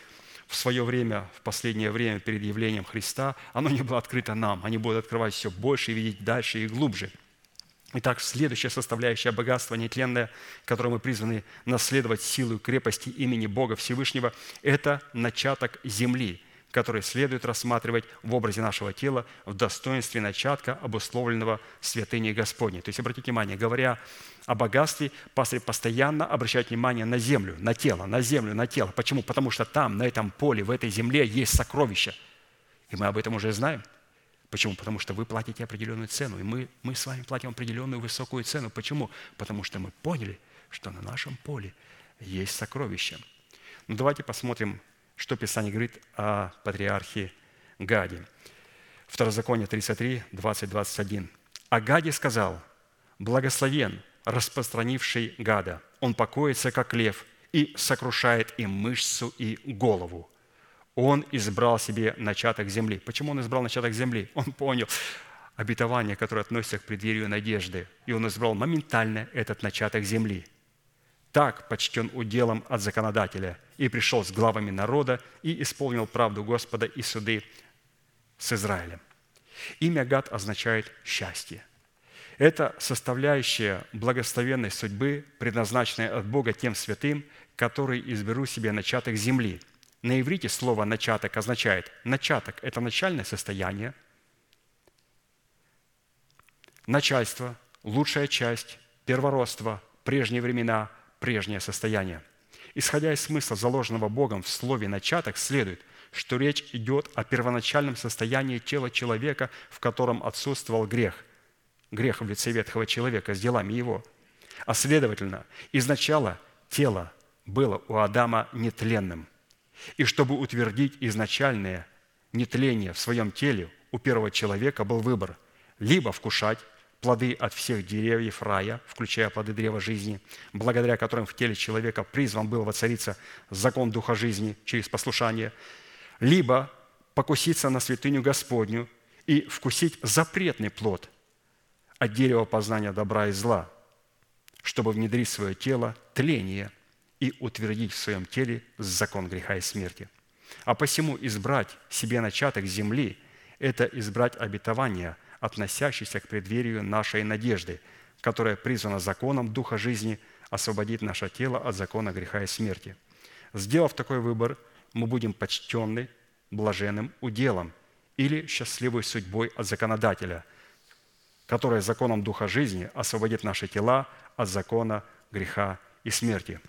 Speaker 3: в свое время, в последнее время перед явлением Христа, оно не было открыто нам. Они будут открывать все больше и видеть дальше и глубже. Итак, следующая составляющая богатства нетленное, которое мы призваны наследовать силу крепости имени Бога Всевышнего, это начаток земли, который следует рассматривать в образе нашего тела в достоинстве начатка, обусловленного святыней Господней. То есть, обратите внимание, говоря о богатстве, пастырь постоянно обращает внимание на землю, на тело, на землю, на тело. Почему? Потому что там, на этом поле, в этой земле есть сокровища. И мы об этом уже знаем. Почему? Потому что вы платите определенную цену, и мы, мы с вами платим определенную высокую цену. Почему? Потому что мы поняли, что на нашем поле есть сокровища. Ну, давайте посмотрим что Писание говорит о патриархе Гаде. Второзаконие 33, 20, 21. «А Гаде сказал, благословен, распространивший Гада. Он покоится, как лев, и сокрушает и мышцу, и голову. Он избрал себе начаток земли». Почему он избрал начаток земли? Он понял обетование, которое относится к преддверию надежды. И он избрал моментально этот начаток земли – так почтен уделом от законодателя, и пришел с главами народа, и исполнил правду Господа и суды с Израилем». Имя Гад означает «счастье». Это составляющая благословенной судьбы, предназначенная от Бога тем святым, которые изберут себе начаток земли. На иврите слово «начаток» означает «начаток» – это начальное состояние, начальство, лучшая часть, первородство, прежние времена, прежнее состояние. Исходя из смысла, заложенного Богом в слове «начаток», следует, что речь идет о первоначальном состоянии тела человека, в котором отсутствовал грех. Грех в лице ветхого человека с делами его. А следовательно, изначало тело было у Адама нетленным. И чтобы утвердить изначальное нетление в своем теле, у первого человека был выбор – либо вкушать плоды от всех деревьев рая, включая плоды древа жизни, благодаря которым в теле человека призван был воцариться закон Духа жизни через послушание, либо покуситься на святыню Господню и вкусить запретный плод от дерева познания добра и зла, чтобы внедрить в свое тело тление и утвердить в своем теле закон греха и смерти. А посему избрать себе начаток земли – это избрать обетование – относящийся к преддверию нашей надежды, которая призвана законом Духа жизни освободить наше тело от закона греха и смерти. Сделав такой выбор, мы будем почтенны блаженным уделом или счастливой судьбой от законодателя, которая законом Духа жизни освободит наши тела от закона греха и смерти.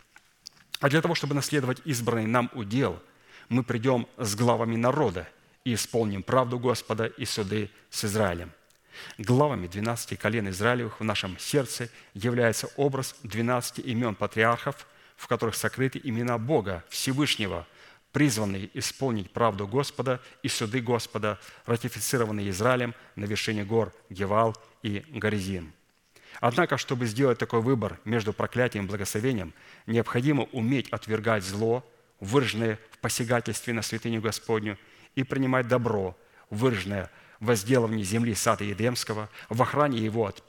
Speaker 3: А для того, чтобы наследовать избранный нам удел, мы придем с главами народа и исполним правду Господа и суды с Израилем. Главами 12 колен Израилевых в нашем сердце является образ 12 имен патриархов, в которых сокрыты имена Бога Всевышнего, призванные исполнить правду Господа и суды Господа, ратифицированные Израилем на вершине гор Гевал и Горизим. Однако, чтобы сделать такой выбор между проклятием и благословением, необходимо уметь отвергать зло, выраженное в посягательстве на святыню Господню, и принимать добро, выраженное в возделывании земли сада Едемского, в охране его от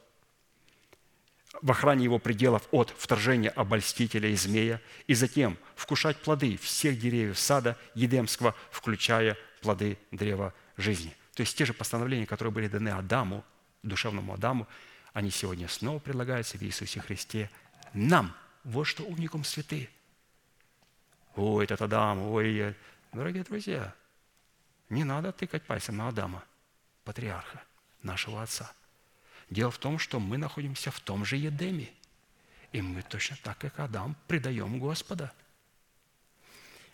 Speaker 3: в охране его пределов от вторжения обольстителя и змея, и затем вкушать плоды всех деревьев сада Едемского, включая плоды древа жизни. То есть те же постановления, которые были даны Адаму, душевному Адаму, они сегодня снова предлагаются в Иисусе Христе нам. Вот что уникум святы. Ой, этот Адам, ой, дорогие друзья, не надо тыкать пальцем на Адама – патриарха, нашего отца. Дело в том, что мы находимся в том же Едеме. И мы точно так, как Адам, предаем Господа.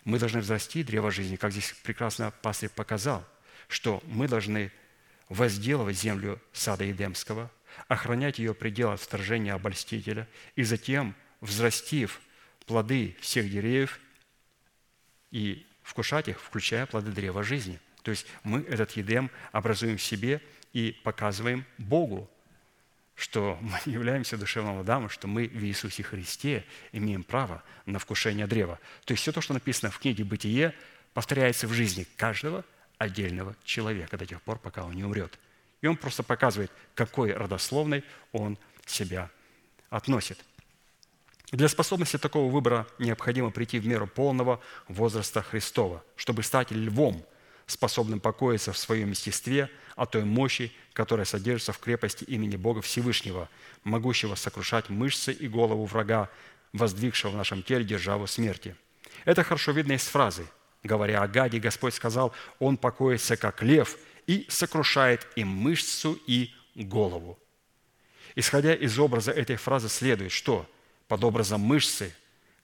Speaker 3: Мы должны взрасти древо жизни, как здесь прекрасно пастырь показал, что мы должны возделывать землю сада Едемского, охранять ее пределы от вторжения обольстителя, и затем, взрастив плоды всех деревьев и вкушать их, включая плоды древа жизни – то есть мы этот едем образуем в себе и показываем Богу, что мы являемся душевным Адамом, что мы в Иисусе Христе имеем право на вкушение древа. То есть все то, что написано в книге «Бытие», повторяется в жизни каждого отдельного человека до тех пор, пока он не умрет. И он просто показывает, какой родословной он себя относит. Для способности такого выбора необходимо прийти в меру полного возраста Христова, чтобы стать львом, способным покоиться в своем естестве о той мощи, которая содержится в крепости имени Бога Всевышнего, могущего сокрушать мышцы и голову врага, воздвигшего в нашем теле державу смерти. Это хорошо видно из фразы. Говоря о Гаде, Господь сказал, «Он покоится, как лев, и сокрушает и мышцу, и голову». Исходя из образа этой фразы следует, что под образом мышцы,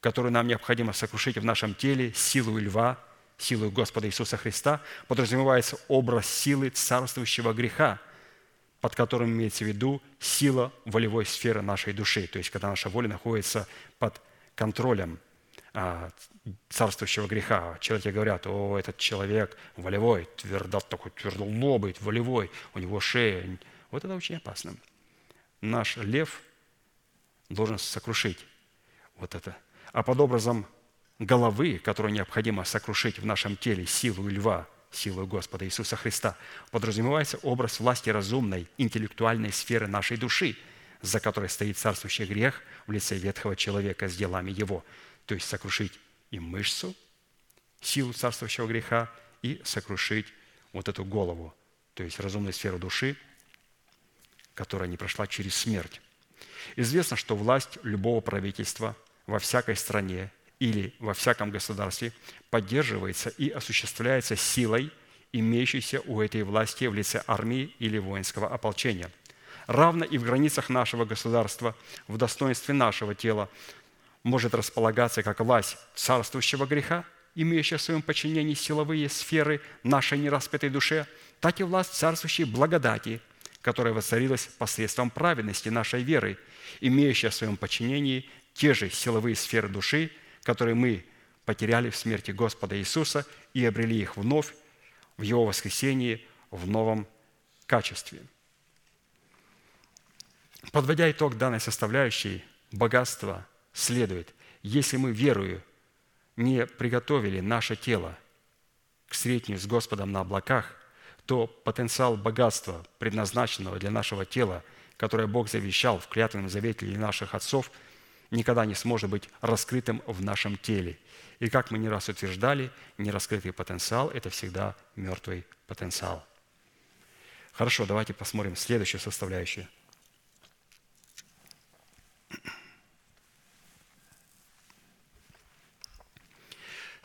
Speaker 3: которую нам необходимо сокрушить в нашем теле, силу льва – силой Господа Иисуса Христа, подразумевается образ силы царствующего греха, под которым имеется в виду сила волевой сферы нашей души, то есть когда наша воля находится под контролем а, царствующего греха. Человеки говорят, о, этот человек волевой, твердо, такой твердолобый, волевой, у него шея. Вот это очень опасно. Наш лев должен сокрушить вот это. А под образом головы, которую необходимо сокрушить в нашем теле силу льва, силу Господа Иисуса Христа, подразумевается образ власти разумной, интеллектуальной сферы нашей души, за которой стоит царствующий грех в лице ветхого человека с делами его, то есть сокрушить и мышцу, силу царствующего греха, и сокрушить вот эту голову, то есть разумную сферу души, которая не прошла через смерть. Известно, что власть любого правительства во всякой стране или во всяком государстве поддерживается и осуществляется силой, имеющейся у этой власти в лице армии или воинского ополчения. Равно и в границах нашего государства, в достоинстве нашего тела, может располагаться как власть царствующего греха, имеющая в своем подчинении силовые сферы нашей нераспятой душе, так и власть царствующей благодати, которая воцарилась посредством праведности нашей веры, имеющая в своем подчинении те же силовые сферы души, которые мы потеряли в смерти Господа Иисуса и обрели их вновь в Его воскресении в новом качестве. Подводя итог данной составляющей, богатство следует, если мы верою не приготовили наше тело к встретению с Господом на облаках, то потенциал богатства, предназначенного для нашего тела, которое Бог завещал в клятвенном завете для наших отцов, никогда не сможет быть раскрытым в нашем теле. И как мы не раз утверждали, нераскрытый потенциал – это всегда мертвый потенциал. Хорошо, давайте посмотрим следующую составляющую –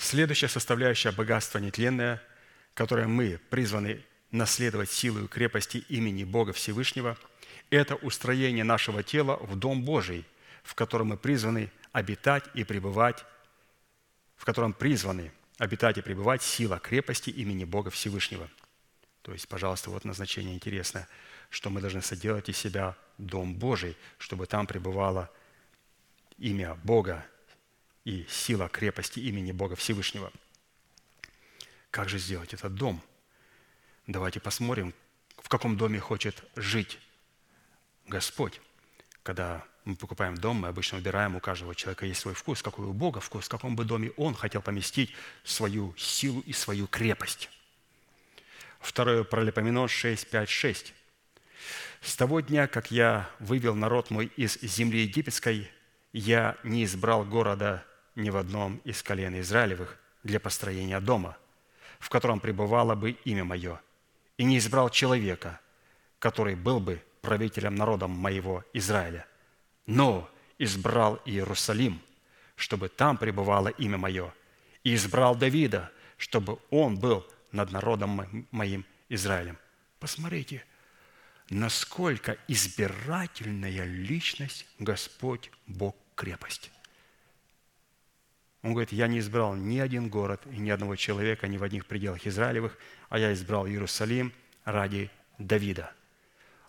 Speaker 3: Следующая составляющая богатства нетленное, которое мы призваны наследовать силу и крепости имени Бога Всевышнего, это устроение нашего тела в Дом Божий, в котором мы призваны обитать и пребывать, в котором призваны обитать и пребывать сила крепости имени Бога Всевышнего. То есть, пожалуйста, вот назначение интересное, что мы должны соделать из себя Дом Божий, чтобы там пребывало имя Бога, и сила крепости имени Бога Всевышнего. Как же сделать этот дом? Давайте посмотрим, в каком доме хочет жить Господь. Когда мы покупаем дом, мы обычно выбираем, у каждого человека есть свой вкус, какой у Бога вкус, в каком бы доме он хотел поместить свою силу и свою крепость. Второе Паралипоменон 6, 5, 6. «С того дня, как я вывел народ мой из земли египетской, я не избрал города ни в одном из колен Израилевых для построения дома, в котором пребывало бы имя Мое, и не избрал человека, который был бы правителем народом моего Израиля, но избрал Иерусалим, чтобы там пребывало имя Мое, и избрал Давида, чтобы он был над народом моим Израилем. Посмотрите, насколько избирательная личность Господь Бог крепость. Он говорит, я не избрал ни один город и ни одного человека ни в одних пределах Израилевых, а я избрал Иерусалим ради Давида.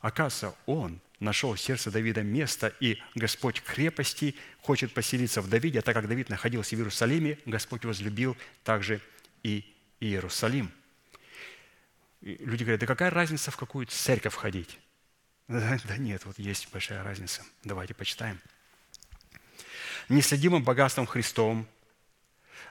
Speaker 3: Оказывается, он нашел в сердце Давида место, и Господь крепости хочет поселиться в Давиде, а так как Давид находился в Иерусалиме, Господь возлюбил также и Иерусалим. И люди говорят, да какая разница, в какую церковь ходить? Да нет, вот есть большая разница. Давайте почитаем. Неследимым богатством Христовым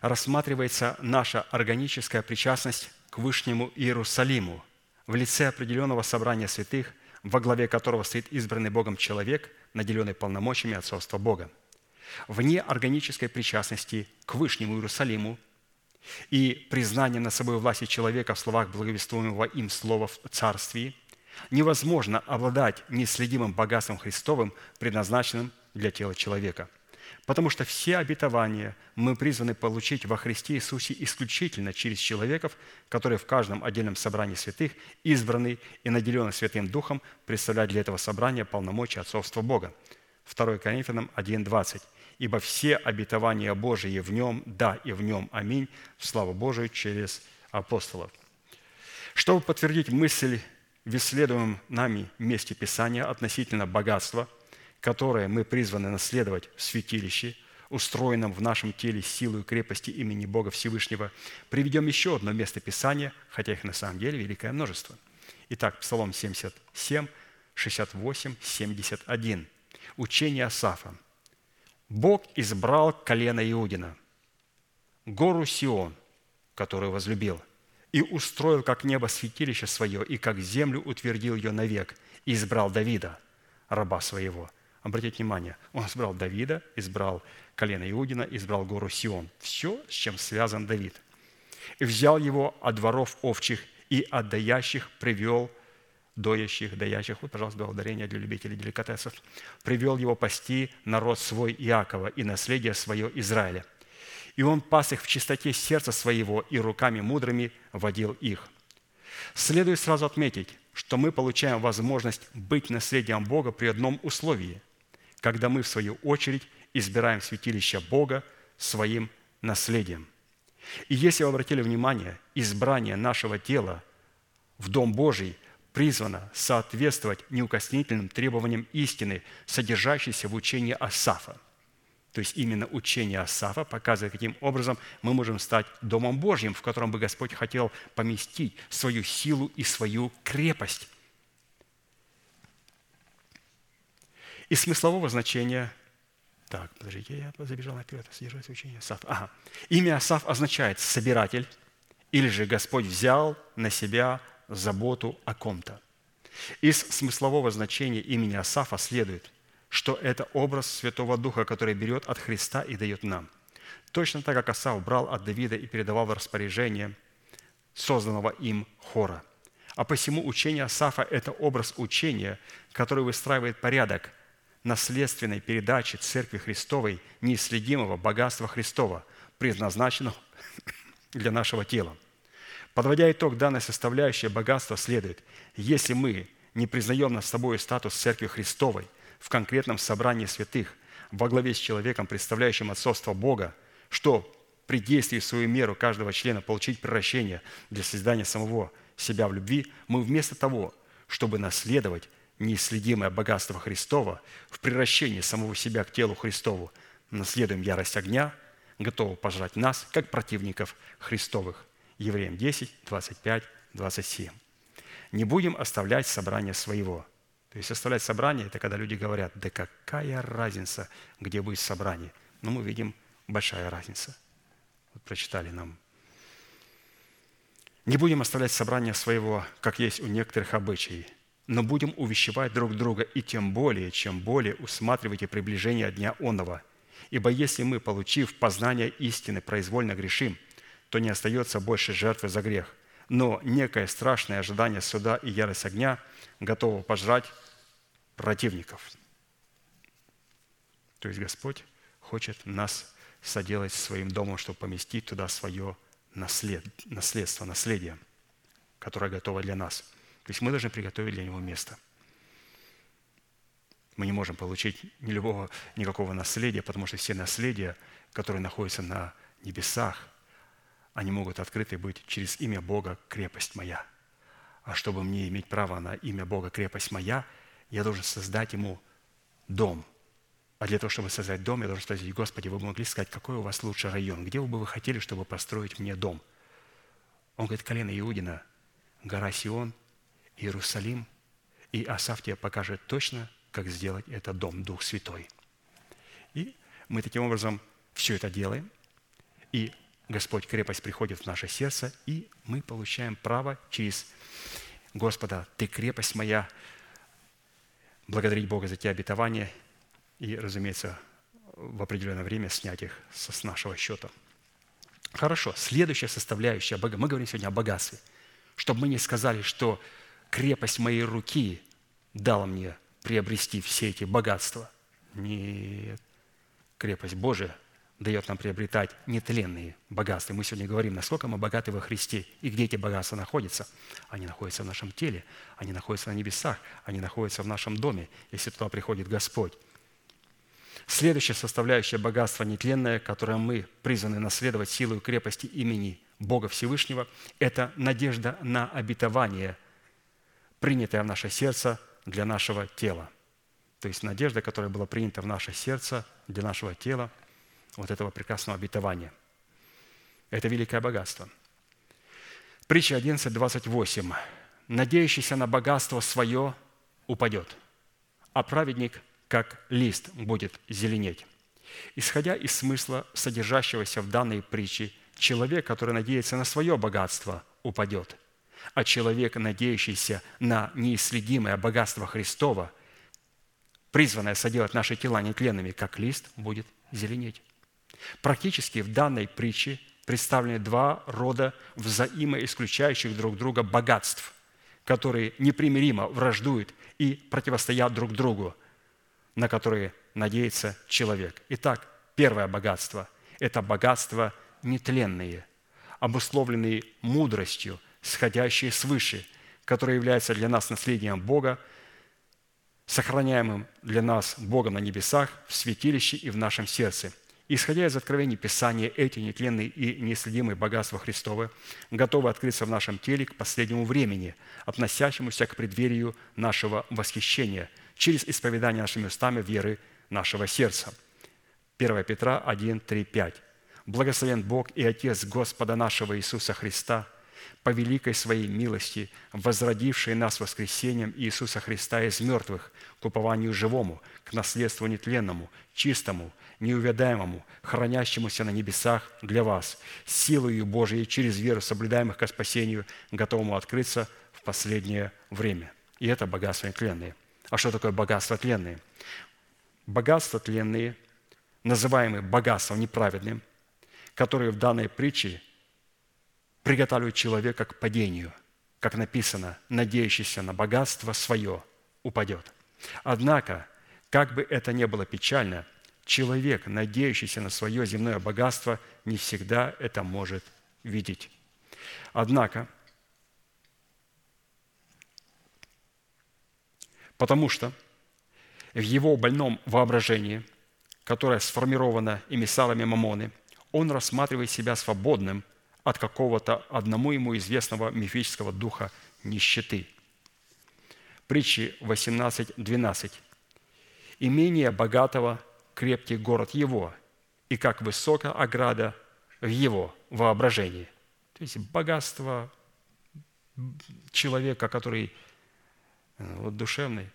Speaker 3: рассматривается наша органическая причастность к Вышнему Иерусалиму в лице определенного собрания святых, во главе которого стоит избранный Богом человек, наделенный полномочиями отцовства Бога. Вне органической причастности к Вышнему Иерусалиму и признания на собой власти человека в словах благовествуемого им слова в царствии невозможно обладать неследимым богатством Христовым, предназначенным для тела человека – Потому что все обетования мы призваны получить во Христе Иисусе исключительно через человеков, которые в каждом отдельном собрании святых избраны и наделены Святым Духом представлять для этого собрания полномочия отцовства Бога. 2 Коринфянам 1.20. «Ибо все обетования Божии в нем, да и в нем, аминь, в славу Божию через апостолов». Чтобы подтвердить мысль в исследуемом нами месте Писания относительно богатства – которое мы призваны наследовать в святилище, устроенном в нашем теле силу и крепости имени Бога Всевышнего, приведем еще одно место Писания, хотя их на самом деле великое множество. Итак, Псалом 77, 68, 71. Учение Асафа. «Бог избрал колено Иудина, гору Сион, которую возлюбил, и устроил как небо святилище свое, и как землю утвердил ее навек, и избрал Давида, раба своего». Обратите внимание, он избрал Давида, избрал колено Иудина, избрал гору Сион. Все, с чем связан Давид. «И взял его от дворов овчих и от даящих привел доящих, даящих, вот, пожалуйста, два ударения для любителей деликатесов, привел его пасти народ свой Иакова и наследие свое Израиля. И он пас их в чистоте сердца своего и руками мудрыми водил их. Следует сразу отметить, что мы получаем возможность быть наследием Бога при одном условии, когда мы, в свою очередь, избираем святилище Бога своим наследием. И если вы обратили внимание, избрание нашего тела в Дом Божий призвано соответствовать неукоснительным требованиям истины, содержащейся в учении Асафа. То есть именно учение Асафа показывает, каким образом мы можем стать Домом Божьим, в котором бы Господь хотел поместить свою силу и свою крепость. Из смыслового значения так, подождите, я забежал наперед, содержать учение Асаф. Ага. Имя Асаф означает «собиратель», или же Господь взял на себя заботу о ком-то. Из смыслового значения имени Асафа следует, что это образ Святого Духа, который берет от Христа и дает нам. Точно так, как Асаф брал от Давида и передавал в распоряжение созданного им хора. А посему учение Асафа – это образ учения, который выстраивает порядок наследственной передачи Церкви Христовой неисследимого богатства Христова, предназначенного для нашего тела. Подводя итог данной составляющей богатства следует, если мы не признаем над собой статус Церкви Христовой в конкретном собрании святых во главе с человеком, представляющим отцовство Бога, что при действии в свою меру каждого члена получить превращение для создания самого себя в любви, мы вместо того, чтобы наследовать неисследимое богатство Христова в превращении самого себя к телу Христову, наследуем ярость огня, готовы пожрать нас, как противников Христовых. Евреям 10, 25, 27. Не будем оставлять собрание своего. То есть оставлять собрание – это когда люди говорят, да какая разница, где будет собрание. Но мы видим большая разница. Вот прочитали нам. Не будем оставлять собрание своего, как есть у некоторых обычаев, но будем увещевать друг друга, и тем более, чем более усматривайте приближение дня онного. Ибо если мы, получив познание истины, произвольно грешим, то не остается больше жертвы за грех. Но некое страшное ожидание суда и ярость огня готово пожрать противников. То есть Господь хочет нас соделать своим домом, чтобы поместить туда свое наслед, наследство, наследие, которое готово для нас. То есть мы должны приготовить для него место. Мы не можем получить ни любого, никакого наследия, потому что все наследия, которые находятся на небесах, они могут открыты быть через имя Бога «крепость моя». А чтобы мне иметь право на имя Бога «крепость моя», я должен создать ему дом. А для того, чтобы создать дом, я должен спросить, Господи, вы могли сказать, какой у вас лучший район? Где бы вы хотели, чтобы построить мне дом? Он говорит, колено Иудина, гора Сион, Иерусалим, и Асав тебе покажет точно, как сделать этот дом, Дух Святой. И мы таким образом все это делаем, и Господь крепость приходит в наше сердце, и мы получаем право через Господа, Ты крепость моя, благодарить Бога за те обетования и, разумеется, в определенное время снять их с нашего счета. Хорошо, следующая составляющая, мы говорим сегодня о богатстве, чтобы мы не сказали, что крепость моей руки дала мне приобрести все эти богатства. Нет, крепость Божия дает нам приобретать нетленные богатства. Мы сегодня говорим, насколько мы богаты во Христе и где эти богатства находятся. Они находятся в нашем теле, они находятся на небесах, они находятся в нашем доме, если туда приходит Господь. Следующая составляющая богатства нетленное, которое мы призваны наследовать силой крепости имени Бога Всевышнего, это надежда на обетование, принятое в наше сердце для нашего тела. То есть надежда, которая была принята в наше сердце для нашего тела – вот этого прекрасного обетования. Это великое богатство. Притча 11, 28. «Надеющийся на богатство свое упадет, а праведник, как лист, будет зеленеть». Исходя из смысла, содержащегося в данной притче, человек, который надеется на свое богатство, упадет, а человек, надеющийся на неисследимое богатство Христова, призванное соделать наши тела нетленными, как лист, будет зеленеть. Практически в данной притче представлены два рода взаимоисключающих друг друга богатств, которые непримиримо враждуют и противостоят друг другу, на которые надеется человек. Итак, первое богатство – это богатство нетленные, обусловленные мудростью, сходящие свыше, которое является для нас наследием Бога, сохраняемым для нас Богом на небесах, в святилище и в нашем сердце – Исходя из откровений Писания, эти нетленные и неследимые богатства Христовы готовы открыться в нашем теле к последнему времени, относящемуся к преддверию нашего восхищения через исповедание нашими устами веры нашего сердца. 1 Петра 1, 3, 5. «Благословен Бог и Отец Господа нашего Иисуса Христа, по великой Своей милости, возродивший нас воскресением Иисуса Христа из мертвых к упованию живому, к наследству нетленному, чистому – неувядаемому, хранящемуся на небесах для вас, силою Божией через веру, соблюдаемых ко спасению, готовому открыться в последнее время. И это богатства тленные. А что такое богатство тленные? Богатства тленные, называемые богатством неправедным, которые в данной притче приготавливают человека к падению, как написано, надеющийся на богатство свое упадет. Однако, как бы это ни было печально, Человек, надеющийся на свое земное богатство, не всегда это может видеть. Однако, потому что в его больном воображении, которое сформировано эмиссарами Мамоны, он рассматривает себя свободным от какого-то одному ему известного мифического духа нищеты. Притчи 18.12. «Имение богатого – крепкий город его, и как высокая ограда в его воображении. То есть богатство человека, который э, вот, душевный,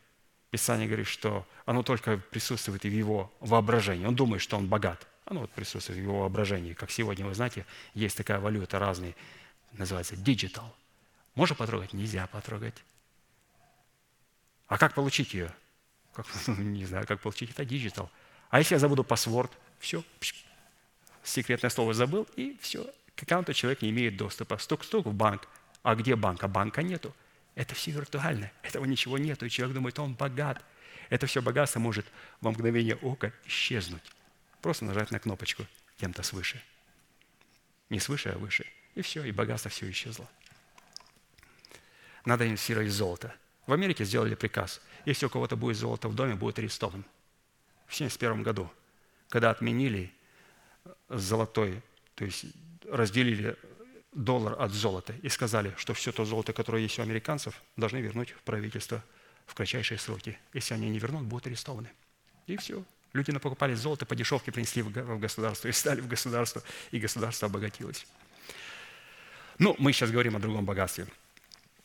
Speaker 3: Писание говорит, что оно только присутствует и в его воображении. Он думает, что он богат. Оно вот присутствует в его воображении. Как сегодня, вы знаете, есть такая валюта разные, называется digital. Можно потрогать? Нельзя потрогать. А как получить ее? Как, не знаю, как получить это digital. А если я забуду паспорт, все, секретное слово забыл, и все, к аккаунту человек не имеет доступа. Стук-стук в банк. А где банк? А банка нету. Это все виртуально, этого ничего нету, и человек думает, он богат. Это все богатство может во мгновение ока исчезнуть. Просто нажать на кнопочку кем-то свыше. Не свыше, а выше. И все, и богатство все исчезло. Надо инвестировать в золото. В Америке сделали приказ. Если у кого-то будет золото в доме, будет арестован – в 1971 году, когда отменили золотой, то есть разделили доллар от золота и сказали, что все то золото, которое есть у американцев, должны вернуть в правительство в кратчайшие сроки. Если они не вернут, будут арестованы. И все. Люди напокупали золото по дешевке, принесли в государство и стали в государство, и государство обогатилось. Ну, мы сейчас говорим о другом богатстве.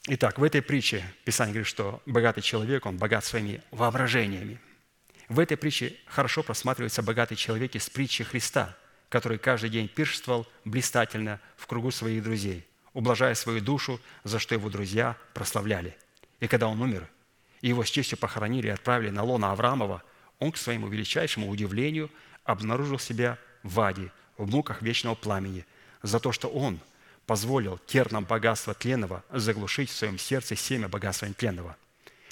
Speaker 3: Итак, в этой притче Писание говорит, что богатый человек, он богат своими воображениями – в этой притче хорошо просматривается богатый человек из притчи Христа, который каждый день пиршествовал блистательно в кругу своих друзей, ублажая свою душу, за что его друзья прославляли. И когда он умер, его с честью похоронили и отправили на лона Авраамова, он, к своему величайшему удивлению, обнаружил себя в аде, в муках вечного пламени, за то, что он позволил тернам богатства тленного заглушить в своем сердце семя богатства тленного.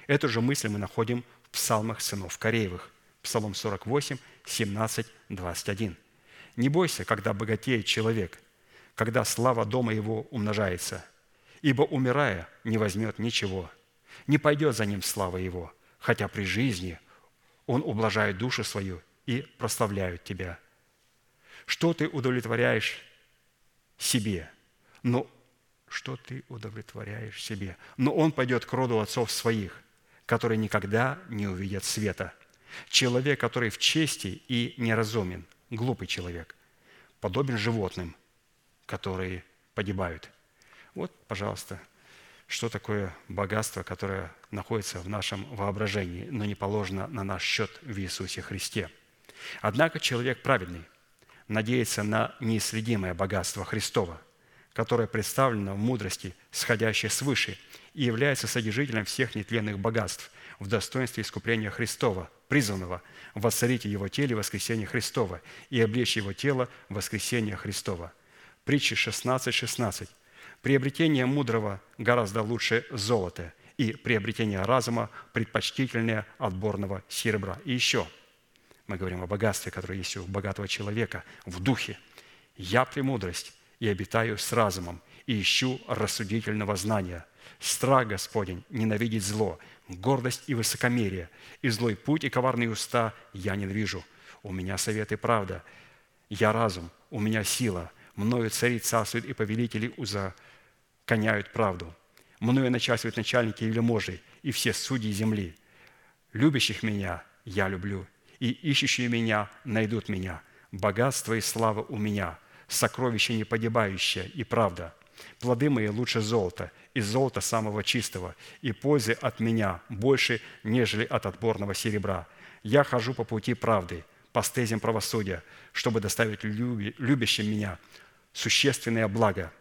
Speaker 3: Эту же мысль мы находим псалмах сынов Кореевых. Псалом 48, 17, 21. «Не бойся, когда богатеет человек, когда слава дома его умножается, ибо, умирая, не возьмет ничего, не пойдет за ним слава его, хотя при жизни он ублажает душу свою и прославляет тебя. Что ты удовлетворяешь себе? Но что ты удовлетворяешь себе? Но он пойдет к роду отцов своих – которые никогда не увидят света. Человек, который в чести и неразумен, глупый человек, подобен животным, которые погибают. Вот, пожалуйста, что такое богатство, которое находится в нашем воображении, но не положено на наш счет в Иисусе Христе. Однако человек праведный надеется на неисследимое богатство Христова, которое представлено в мудрости, сходящей свыше, и является содержителем всех нетленных богатств в достоинстве искупления Христова, призванного воцарить Его теле воскресение Христова и облечь Его тело воскресение Христова. Притчи 16, 16. Приобретение мудрого гораздо лучше золота, и приобретение разума предпочтительнее отборного серебра. И еще, мы говорим о богатстве, которое есть у богатого человека в духе. «Я премудрость, и обитаю с разумом, и ищу рассудительного знания. Страх Господень ненавидеть зло, гордость и высокомерие, и злой путь и коварные уста я ненавижу. У меня совет и правда, я разум, у меня сила, мною цари царствуют и повелители узаконяют правду. Мною начальствуют начальники и вельможи, и все судьи земли. Любящих меня я люблю, и ищущие меня найдут меня. Богатство и слава у меня – сокровище непогибающее и правда. Плоды мои лучше золота, и золота самого чистого, и пользы от меня больше, нежели от отборного серебра. Я хожу по пути правды, по стезям правосудия, чтобы доставить любящим меня существенное благо,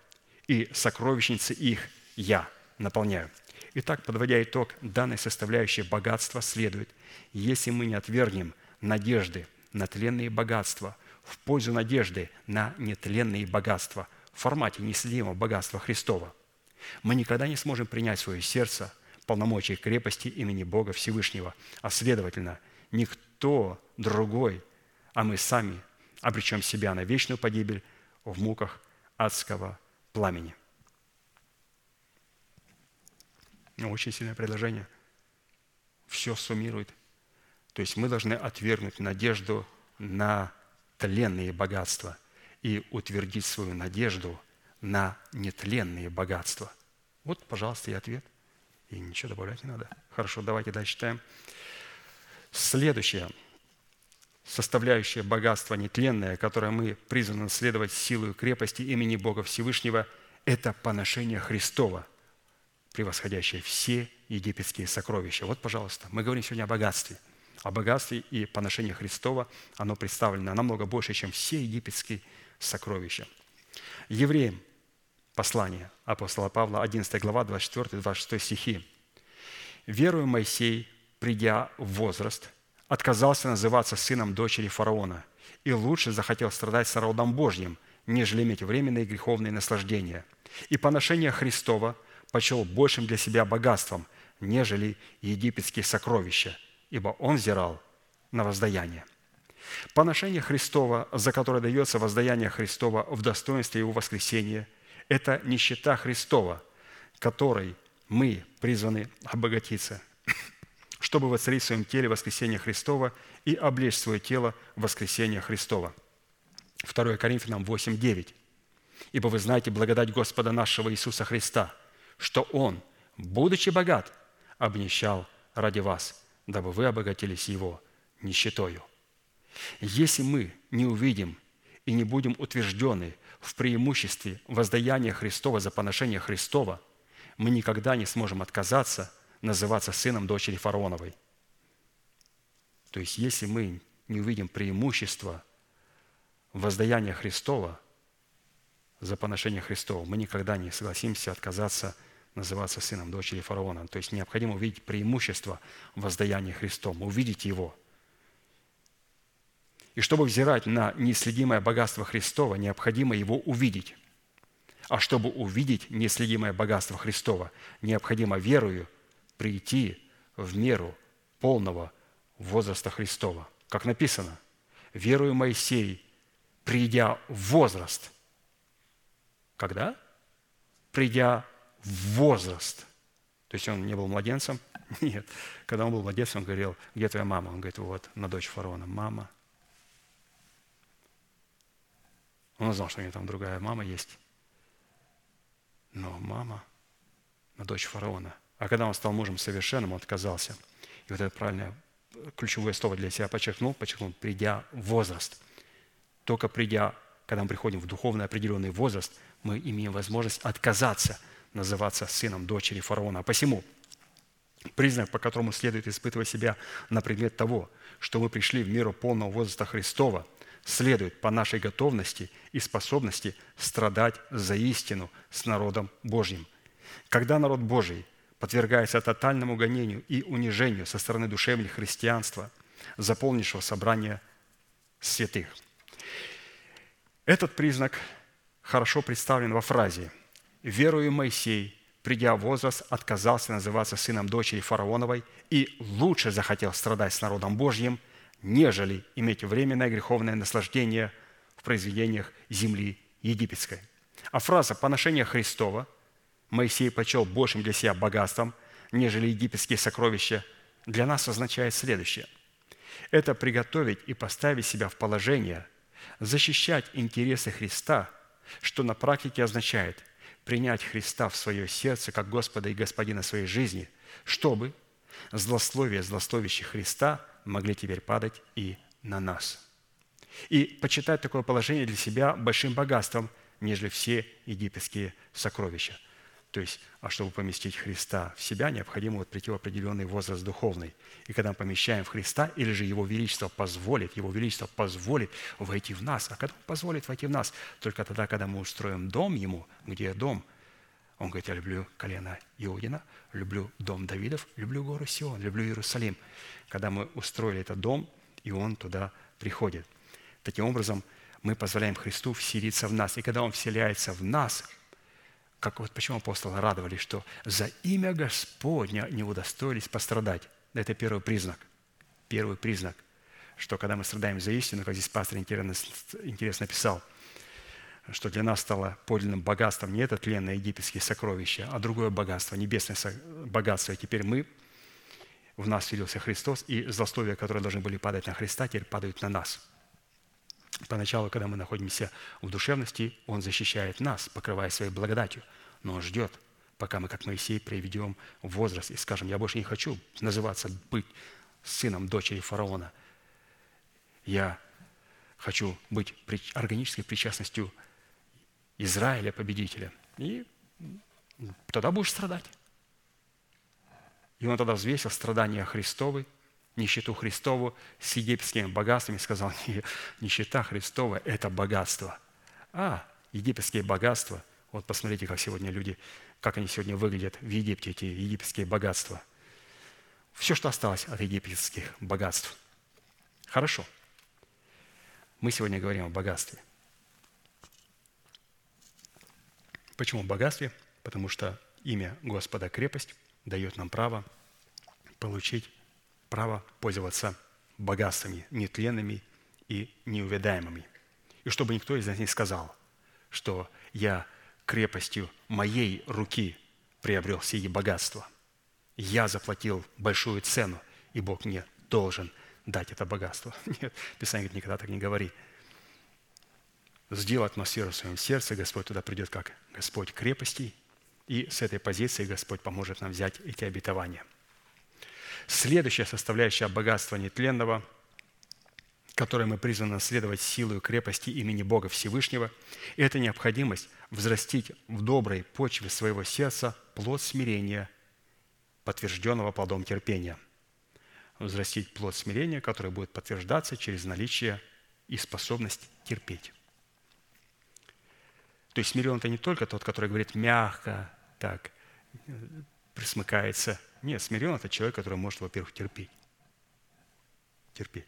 Speaker 3: и сокровищницы их я наполняю. Итак, подводя итог данной составляющей богатства, следует, если мы не отвергнем надежды на тленные богатства – в пользу надежды на нетленные богатства в формате неследимого богатства Христова, мы никогда не сможем принять в свое сердце полномочия крепости имени Бога Всевышнего, а следовательно, никто другой, а мы сами обречем себя на вечную погибель в муках адского пламени. Ну, очень сильное предложение. Все суммирует. То есть мы должны отвергнуть надежду на тленные богатства и утвердить свою надежду на нетленные богатства. Вот, пожалуйста, и ответ. И ничего добавлять не надо. Хорошо, давайте дальше читаем. Следующее составляющая богатства нетленное, которое мы призваны наследовать силой крепости имени Бога Всевышнего, это поношение Христова, превосходящее все египетские сокровища. Вот, пожалуйста, мы говорим сегодня о богатстве – о богатстве и поношении Христова, оно представлено намного больше, чем все египетские сокровища. Евреям послание апостола Павла, 11 глава, 24-26 стихи. «Верую Моисей, придя в возраст, отказался называться сыном дочери фараона и лучше захотел страдать с народом Божьим, нежели иметь временные греховные наслаждения. И поношение Христова почел большим для себя богатством, нежели египетские сокровища – ибо он взирал на воздаяние. Поношение Христова, за которое дается воздаяние Христова в достоинстве Его воскресения, это нищета Христова, которой мы призваны обогатиться, чтобы воцарить в своем теле воскресение Христова и облечь свое тело в воскресение Христова. 2 Коринфянам 8, 9. «Ибо вы знаете благодать Господа нашего Иисуса Христа, что Он, будучи богат, обнищал ради вас, дабы вы обогатились Его нищетою. Если мы не увидим и не будем утверждены в преимуществе воздаяния Христова за поношение Христова, мы никогда не сможем отказаться называться сыном дочери фараоновой. То есть, если мы не увидим преимущества воздаяния Христова за поношение Христова, мы никогда не согласимся отказаться называться сыном дочери фараона. То есть необходимо увидеть преимущество воздаяния Христом, увидеть его. И чтобы взирать на неследимое богатство Христова, необходимо его увидеть. А чтобы увидеть неследимое богатство Христова, необходимо верою прийти в меру полного возраста Христова. Как написано, верую Моисей, придя в возраст. Когда? Придя в возраст. То есть он не был младенцем? Нет. Когда он был младенцем, он говорил, где твоя мама? Он говорит, вот, на дочь фараона. Мама. Он знал, что у него там другая мама есть. Но мама на дочь фараона. А когда он стал мужем совершенным, он отказался. И вот это правильное ключевое слово для себя подчеркнул, подчеркнул, придя в возраст. Только придя, когда мы приходим в духовный определенный возраст, мы имеем возможность отказаться – называться сыном дочери фараона. А посему признак, по которому следует испытывать себя на предмет того, что мы пришли в меру полного возраста Христова, следует по нашей готовности и способности страдать за истину с народом Божьим. Когда народ Божий подвергается тотальному гонению и унижению со стороны душевных христианства, заполнившего собрания святых. Этот признак хорошо представлен во фразе «Верую Моисей, придя в возраст, отказался называться сыном дочери фараоновой и лучше захотел страдать с народом Божьим, нежели иметь временное греховное наслаждение в произведениях земли египетской». А фраза «поношение Христова» Моисей почел большим для себя богатством, нежели египетские сокровища, для нас означает следующее. Это приготовить и поставить себя в положение, защищать интересы Христа, что на практике означает принять Христа в свое сердце как Господа и Господина своей жизни, чтобы злословие злословящих Христа могли теперь падать и на нас. И почитать такое положение для себя большим богатством, нежели все египетские сокровища – то есть, а чтобы поместить Христа в себя, необходимо вот прийти в определенный возраст духовный. И когда мы помещаем в Христа, или же Его Величество позволит, Его Величество позволит войти в нас. А когда Он позволит войти в нас? Только тогда, когда мы устроим дом Ему, где дом? Он говорит, я люблю колено Иудина, люблю дом Давидов, люблю гору Сион, люблю Иерусалим. Когда мы устроили этот дом, и Он туда приходит. Таким образом, мы позволяем Христу вселиться в нас. И когда Он вселяется в нас – как вот почему апостолы радовались, что за имя Господня не удостоились пострадать. Это первый признак. Первый признак, что когда мы страдаем за истину, как здесь пастор интересно писал, что для нас стало подлинным богатством не это тленное египетские сокровища, а другое богатство, небесное богатство. И теперь мы, в нас вселился Христос, и злословия, которые должны были падать на Христа, теперь падают на нас – Поначалу, когда мы находимся в душевности, Он защищает нас, покрывая своей благодатью. Но Он ждет, пока мы, как Моисей, приведем в возраст и скажем, я больше не хочу называться, быть сыном дочери фараона. Я хочу быть органической причастностью Израиля, победителя. И тогда будешь страдать. И он тогда взвесил страдания Христовы – нищету Христову с египетскими богатствами, сказал, нищета Христова – это богатство. А, египетские богатства, вот посмотрите, как сегодня люди, как они сегодня выглядят в Египте, эти египетские богатства. Все, что осталось от египетских богатств. Хорошо. Мы сегодня говорим о богатстве. Почему богатстве? Потому что имя Господа крепость дает нам право получить право пользоваться богатствами нетленными и неувядаемыми. И чтобы никто из нас не сказал, что я крепостью моей руки приобрел сие богатство. Я заплатил большую цену, и Бог мне должен дать это богатство. Нет, Писание говорит, никогда так не говори. Сделай атмосферу в своем сердце, Господь туда придет как Господь крепости, и с этой позиции Господь поможет нам взять эти обетования – Следующая составляющая богатства нетленного, которое мы призваны наследовать силу и крепости имени Бога Всевышнего, это необходимость взрастить в доброй почве своего сердца плод смирения, подтвержденного плодом терпения. Взрастить плод смирения, который будет подтверждаться через наличие и способность терпеть. То есть смирен – это не только тот, который говорит мягко, так, присмыкается – нет, смирен – это человек, который может, во-первых, терпеть. Терпеть.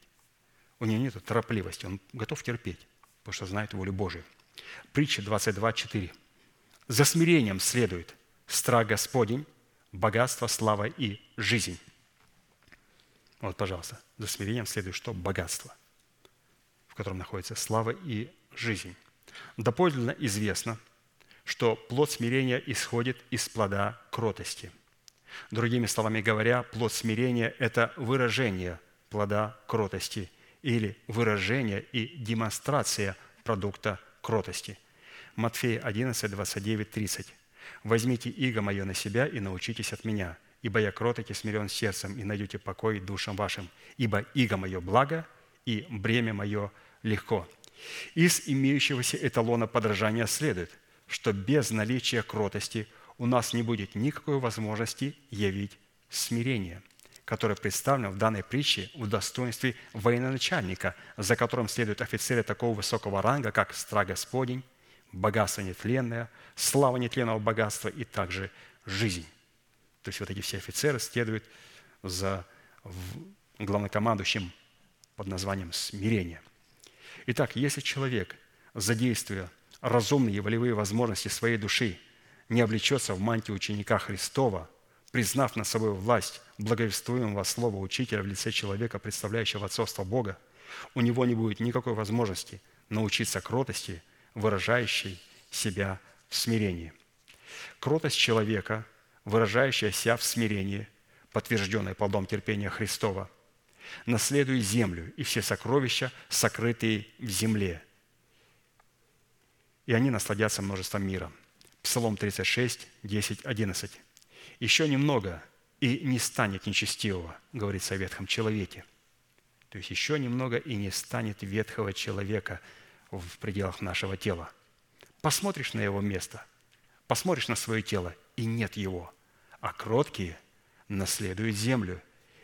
Speaker 3: У него нет торопливости, он готов терпеть, потому что знает волю Божию. Притча 22.4. «За смирением следует страх Господень, богатство, слава и жизнь». Вот, пожалуйста, за смирением следует что? Богатство, в котором находится слава и жизнь. Доподлинно известно, что плод смирения исходит из плода кротости – Другими словами говоря, плод смирения – это выражение плода кротости или выражение и демонстрация продукта кротости. Матфея 11, 29, 30. «Возьмите иго мое на себя и научитесь от меня, ибо я кроток и смирен сердцем, и найдете покой душам вашим, ибо иго мое благо, и бремя мое легко». Из имеющегося эталона подражания следует, что без наличия кротости – у нас не будет никакой возможности явить смирение. который представлен в данной притче в достоинстве военачальника, за которым следуют офицеры такого высокого ранга, как страх Господень, богатство нетленное, слава нетленного богатства и также жизнь. То есть вот эти все офицеры следуют за главнокомандующим под названием смирение. Итак, если человек, задействуя разумные и волевые возможности своей души, не облечется в мантию ученика Христова, признав над собой власть благовествуемого слова учителя в лице человека, представляющего отцовство Бога, у него не будет никакой возможности научиться кротости, выражающей себя в смирении. Кротость человека, выражающая себя в смирении, подтвержденная плодом терпения Христова, наследует землю и все сокровища, сокрытые в земле. И они насладятся множеством мира. Псалом 36, 10, 11. «Еще немного, и не станет нечестивого», говорится о ветхом человеке. То есть еще немного, и не станет ветхого человека в пределах нашего тела. Посмотришь на его место, посмотришь на свое тело, и нет его. А кроткие наследуют землю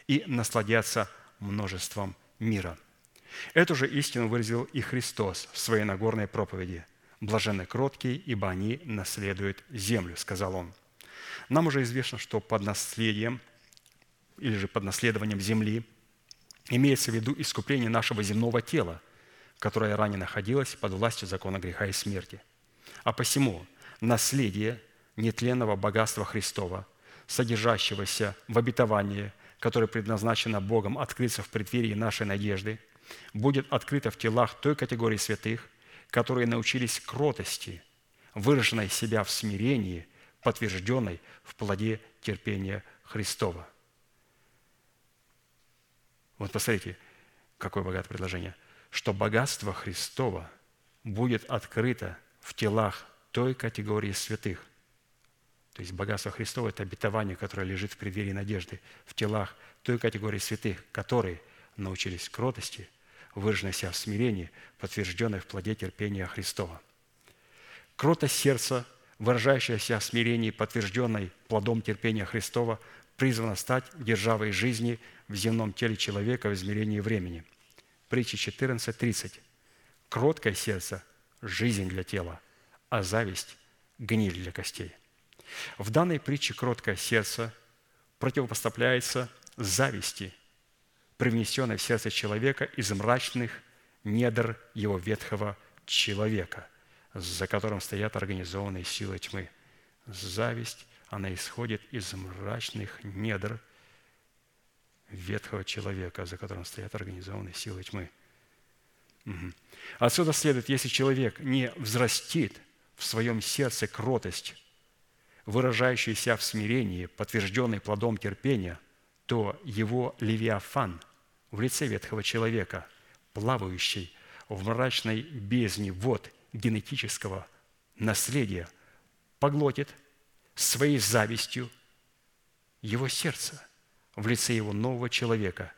Speaker 3: и насладятся множеством мира. Эту же истину выразил и Христос в своей Нагорной проповеди. «Блаженны кроткие, ибо они наследуют землю», – сказал Он. Нам уже известно, что под наследием или же под наследованием земли имеется в виду искупление нашего земного тела, которое ранее находилось под властью закона греха и смерти. А посему наследие нетленного богатства Христова, содержащегося в обетовании – которое предназначено Богом открыться в преддверии нашей надежды, будет открыто в телах той категории святых, которые научились кротости, выраженной себя в смирении, подтвержденной в плоде терпения Христова. Вот посмотрите, какое богатое предложение. Что богатство Христова будет открыто в телах той категории святых, то есть богатство Христово – это обетование, которое лежит в преддверии надежды, в телах той категории святых, которые научились кротости, выраженной себя в смирении, подтвержденной в плоде терпения Христова. Кротость сердца, выражающаяся в смирении, подтвержденной плодом терпения Христова, призвана стать державой жизни в земном теле человека в измерении времени. Притча 14.30. Кроткое сердце – жизнь для тела, а зависть – гниль для костей. В данной притче кроткое сердце противопоставляется зависти, привнесенной в сердце человека из мрачных недр его ветхого человека, за которым стоят организованные силы тьмы. Зависть, она исходит из мрачных недр ветхого человека, за которым стоят организованные силы тьмы. Угу. Отсюда следует, если человек не взрастит в своем сердце кротость, выражающийся в смирении, подтвержденный плодом терпения, то его левиафан в лице ветхого человека, плавающий в мрачной бездне вод генетического наследия, поглотит своей завистью его сердце в лице его нового человека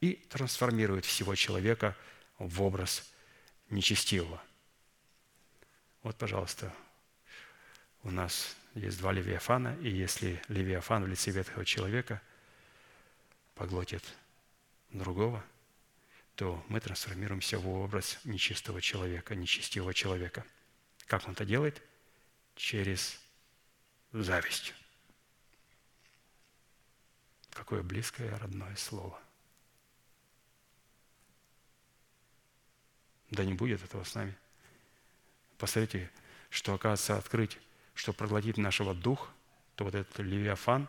Speaker 3: и трансформирует всего человека в образ нечестивого. Вот, пожалуйста, у нас есть два левиафана, и если левиафан в лице ветхого человека поглотит другого, то мы трансформируемся в образ нечистого человека, нечестивого человека. Как он это делает? Через зависть. Какое близкое родное слово. Да не будет этого с нами. Посмотрите, что оказывается открыть чтобы проглотить нашего дух, то вот этот левиафан,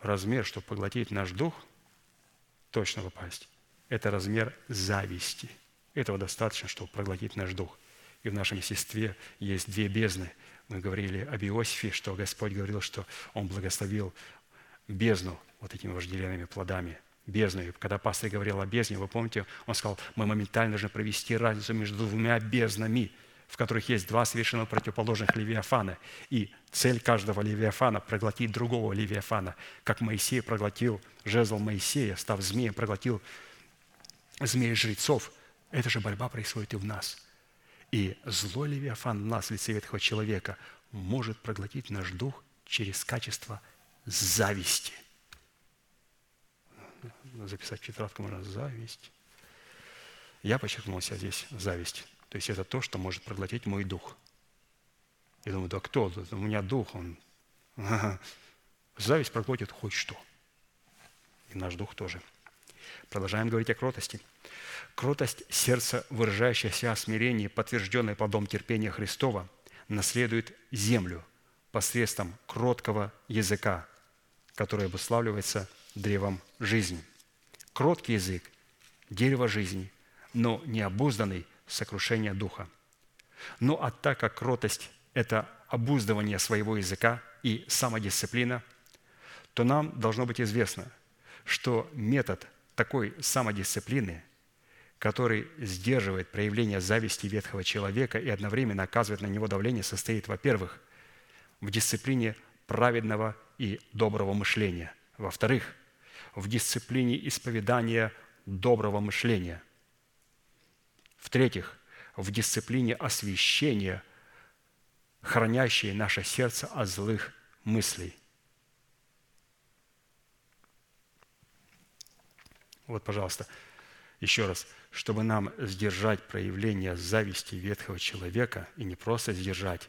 Speaker 3: размер, чтобы поглотить наш дух, точно попасть, это размер зависти. Этого достаточно, чтобы проглотить наш дух. И в нашем естестве есть две бездны. Мы говорили об Иосифе, что Господь говорил, что Он благословил бездну вот этими вожделенными плодами. Бездну. И когда пастор говорил о бездне, вы помните, он сказал, мы моментально должны провести разницу между двумя безднами – в которых есть два совершенно противоположных левиафана. И цель каждого левиафана – проглотить другого левиафана, как Моисей проглотил жезл Моисея, став змеем, проглотил змеи жрецов. Эта же борьба происходит и в нас. И злой левиафан в нас, в лице ветхого человека, может проглотить наш дух через качество зависти. записать тетрадку можно зависть. Я подчеркнул себя здесь зависть. То есть это то, что может проглотить мой дух. Я думаю, да кто? У меня дух, он... Зависть проглотит хоть что. И наш дух тоже. Продолжаем говорить о кротости. Кротость сердца, выражающаяся о смирении, подтвержденной плодом терпения Христова, наследует землю посредством кроткого языка, который обуславливается древом жизни. Кроткий язык – дерево жизни, но необузданный – сокрушение духа. Ну а так как кротость – это обуздывание своего языка и самодисциплина, то нам должно быть известно, что метод такой самодисциплины, который сдерживает проявление зависти ветхого человека и одновременно оказывает на него давление, состоит, во-первых, в дисциплине праведного и доброго мышления. Во-вторых, в дисциплине исповедания доброго мышления. В-третьих, в дисциплине освящения, хранящей наше сердце от злых мыслей. Вот, пожалуйста, еще раз, чтобы нам сдержать проявление зависти ветхого человека, и не просто сдержать,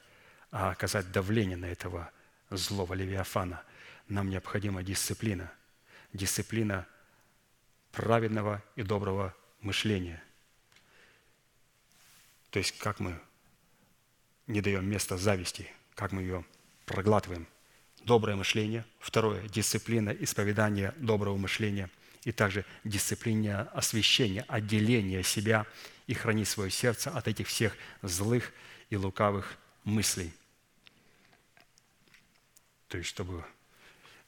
Speaker 3: а оказать давление на этого злого Левиафана, нам необходима дисциплина. Дисциплина праведного и доброго мышления. То есть, как мы не даем места зависти, как мы ее проглатываем. Доброе мышление. Второе – дисциплина исповедания доброго мышления. И также дисциплина освящения, отделения себя и хранить свое сердце от этих всех злых и лукавых мыслей – то есть чтобы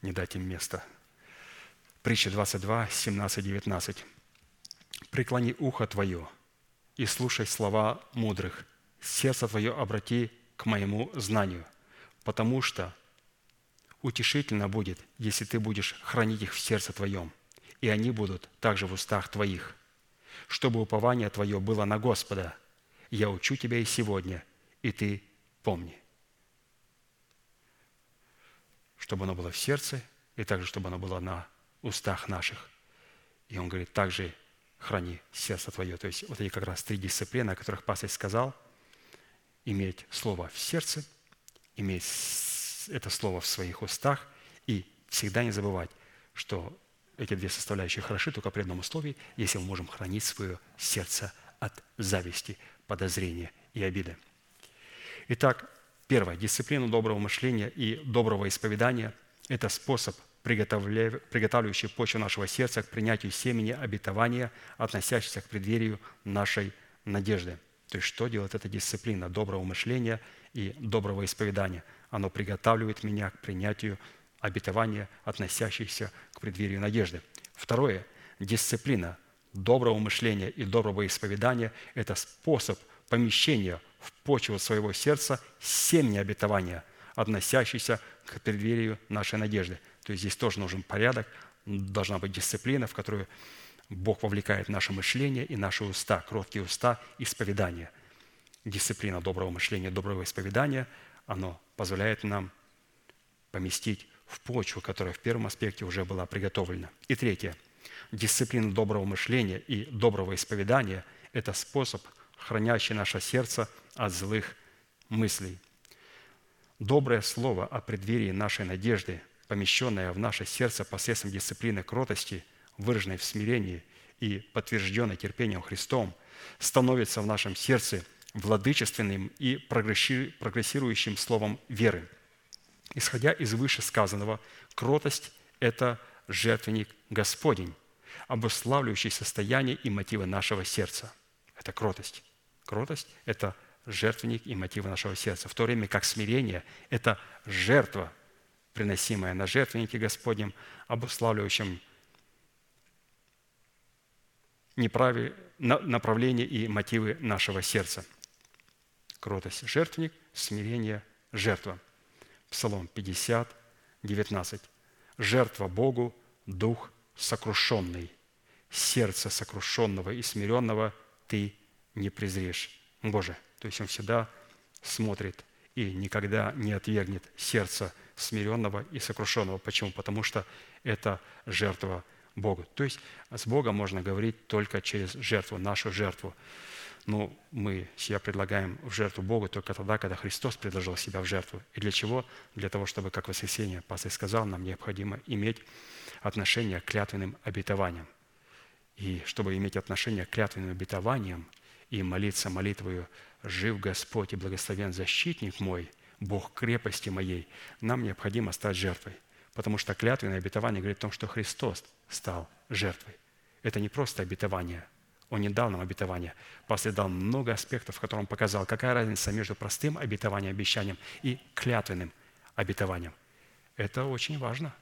Speaker 3: не дать им места. Притча 22, 17, 19. «Преклони ухо твое и слушай слова мудрых, сердце твое обрати к моему знанию, потому что утешительно будет, если ты будешь хранить их в сердце твоем, и они будут также в устах твоих, чтобы упование твое было на Господа. Я учу тебя и сегодня, и ты помни» чтобы оно было в сердце, и также, чтобы оно было на устах наших. И он говорит, также храни сердце твое. То есть вот эти как раз три дисциплины, о которых пастор сказал. Иметь слово в сердце, иметь это слово в своих устах и всегда не забывать, что эти две составляющие хороши только при одном условии, если мы можем хранить свое сердце от зависти, подозрения и обиды. Итак, Первое. Дисциплина доброго мышления и доброго исповедания – это способ, приготавливающий почву нашего сердца к принятию семени обетования, относящегося к преддверию нашей надежды. То есть, что делает эта дисциплина доброго мышления и доброго исповедания? Оно приготавливает меня к принятию обетования, относящихся к преддверию надежды. Второе. Дисциплина доброго мышления и доброго исповедания – это способ помещения в почву своего сердца семя обетования, относящиеся к преддверию нашей надежды. То есть здесь тоже нужен порядок, должна быть дисциплина, в которую Бог вовлекает наше мышление и наши уста, кроткие уста, исповедания. Дисциплина доброго мышления, доброго исповедания, оно позволяет нам поместить в почву, которая в первом аспекте уже была приготовлена. И третье. Дисциплина доброго мышления и доброго исповедания – это способ – хранящий наше сердце от злых мыслей. Доброе слово о преддверии нашей надежды, помещенное в наше сердце посредством дисциплины кротости, выраженной в смирении и подтвержденной терпением Христом, становится в нашем сердце владычественным и прогрессирующим словом веры. Исходя из вышесказанного, кротость – это жертвенник Господень, обуславливающий состояние и мотивы нашего сердца. Это кротость. Кротость – это жертвенник и мотивы нашего сердца, в то время как смирение – это жертва, приносимая на жертвеннике Господнем, обуславливающим направление и мотивы нашего сердца. Кротость – жертвенник, смирение – жертва. Псалом 50, 19. «Жертва Богу – дух сокрушенный, сердце сокрушенного и смиренного Ты не презришь Боже. То есть Он всегда смотрит и никогда не отвергнет сердце смиренного и сокрушенного. Почему? Потому что это жертва Богу. То есть с Богом можно говорить только через жертву, нашу жертву. Но мы себя предлагаем в жертву Богу только тогда, когда Христос предложил себя в жертву. И для чего? Для того, чтобы, как воскресенье пастор сказал, нам необходимо иметь отношение к клятвенным обетованиям. И чтобы иметь отношение к клятвенным обетованиям и молиться молитвою «Жив Господь и благословен защитник мой, Бог крепости моей», нам необходимо стать жертвой. Потому что клятвенное обетование говорит о том, что Христос стал жертвой. Это не просто обетование. Он не дал нам обетование. Пастор дал много аспектов, в котором показал, какая разница между простым обетованием, обещанием и клятвенным обетованием. Это очень важно.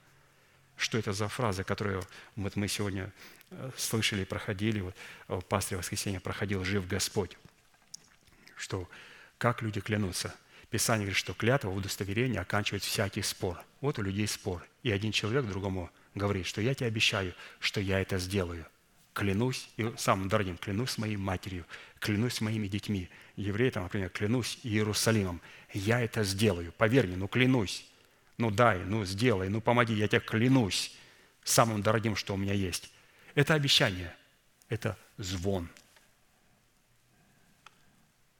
Speaker 3: Что это за фраза, которую вот мы сегодня э, слышали, проходили, вот в пастыре воскресенья проходил «Жив Господь», что как люди клянутся. Писание говорит, что клятва в удостоверении оканчивает всякий спор. Вот у людей спор. И один человек другому говорит, что я тебе обещаю, что я это сделаю. Клянусь, и самым дорогим, клянусь моей матерью, клянусь моими детьми. Евреи, там, например, клянусь Иерусалимом. Я это сделаю. Поверь мне, ну клянусь. Ну дай, ну сделай, ну помоги, я тебе клянусь самым дорогим, что у меня есть. Это обещание, это звон.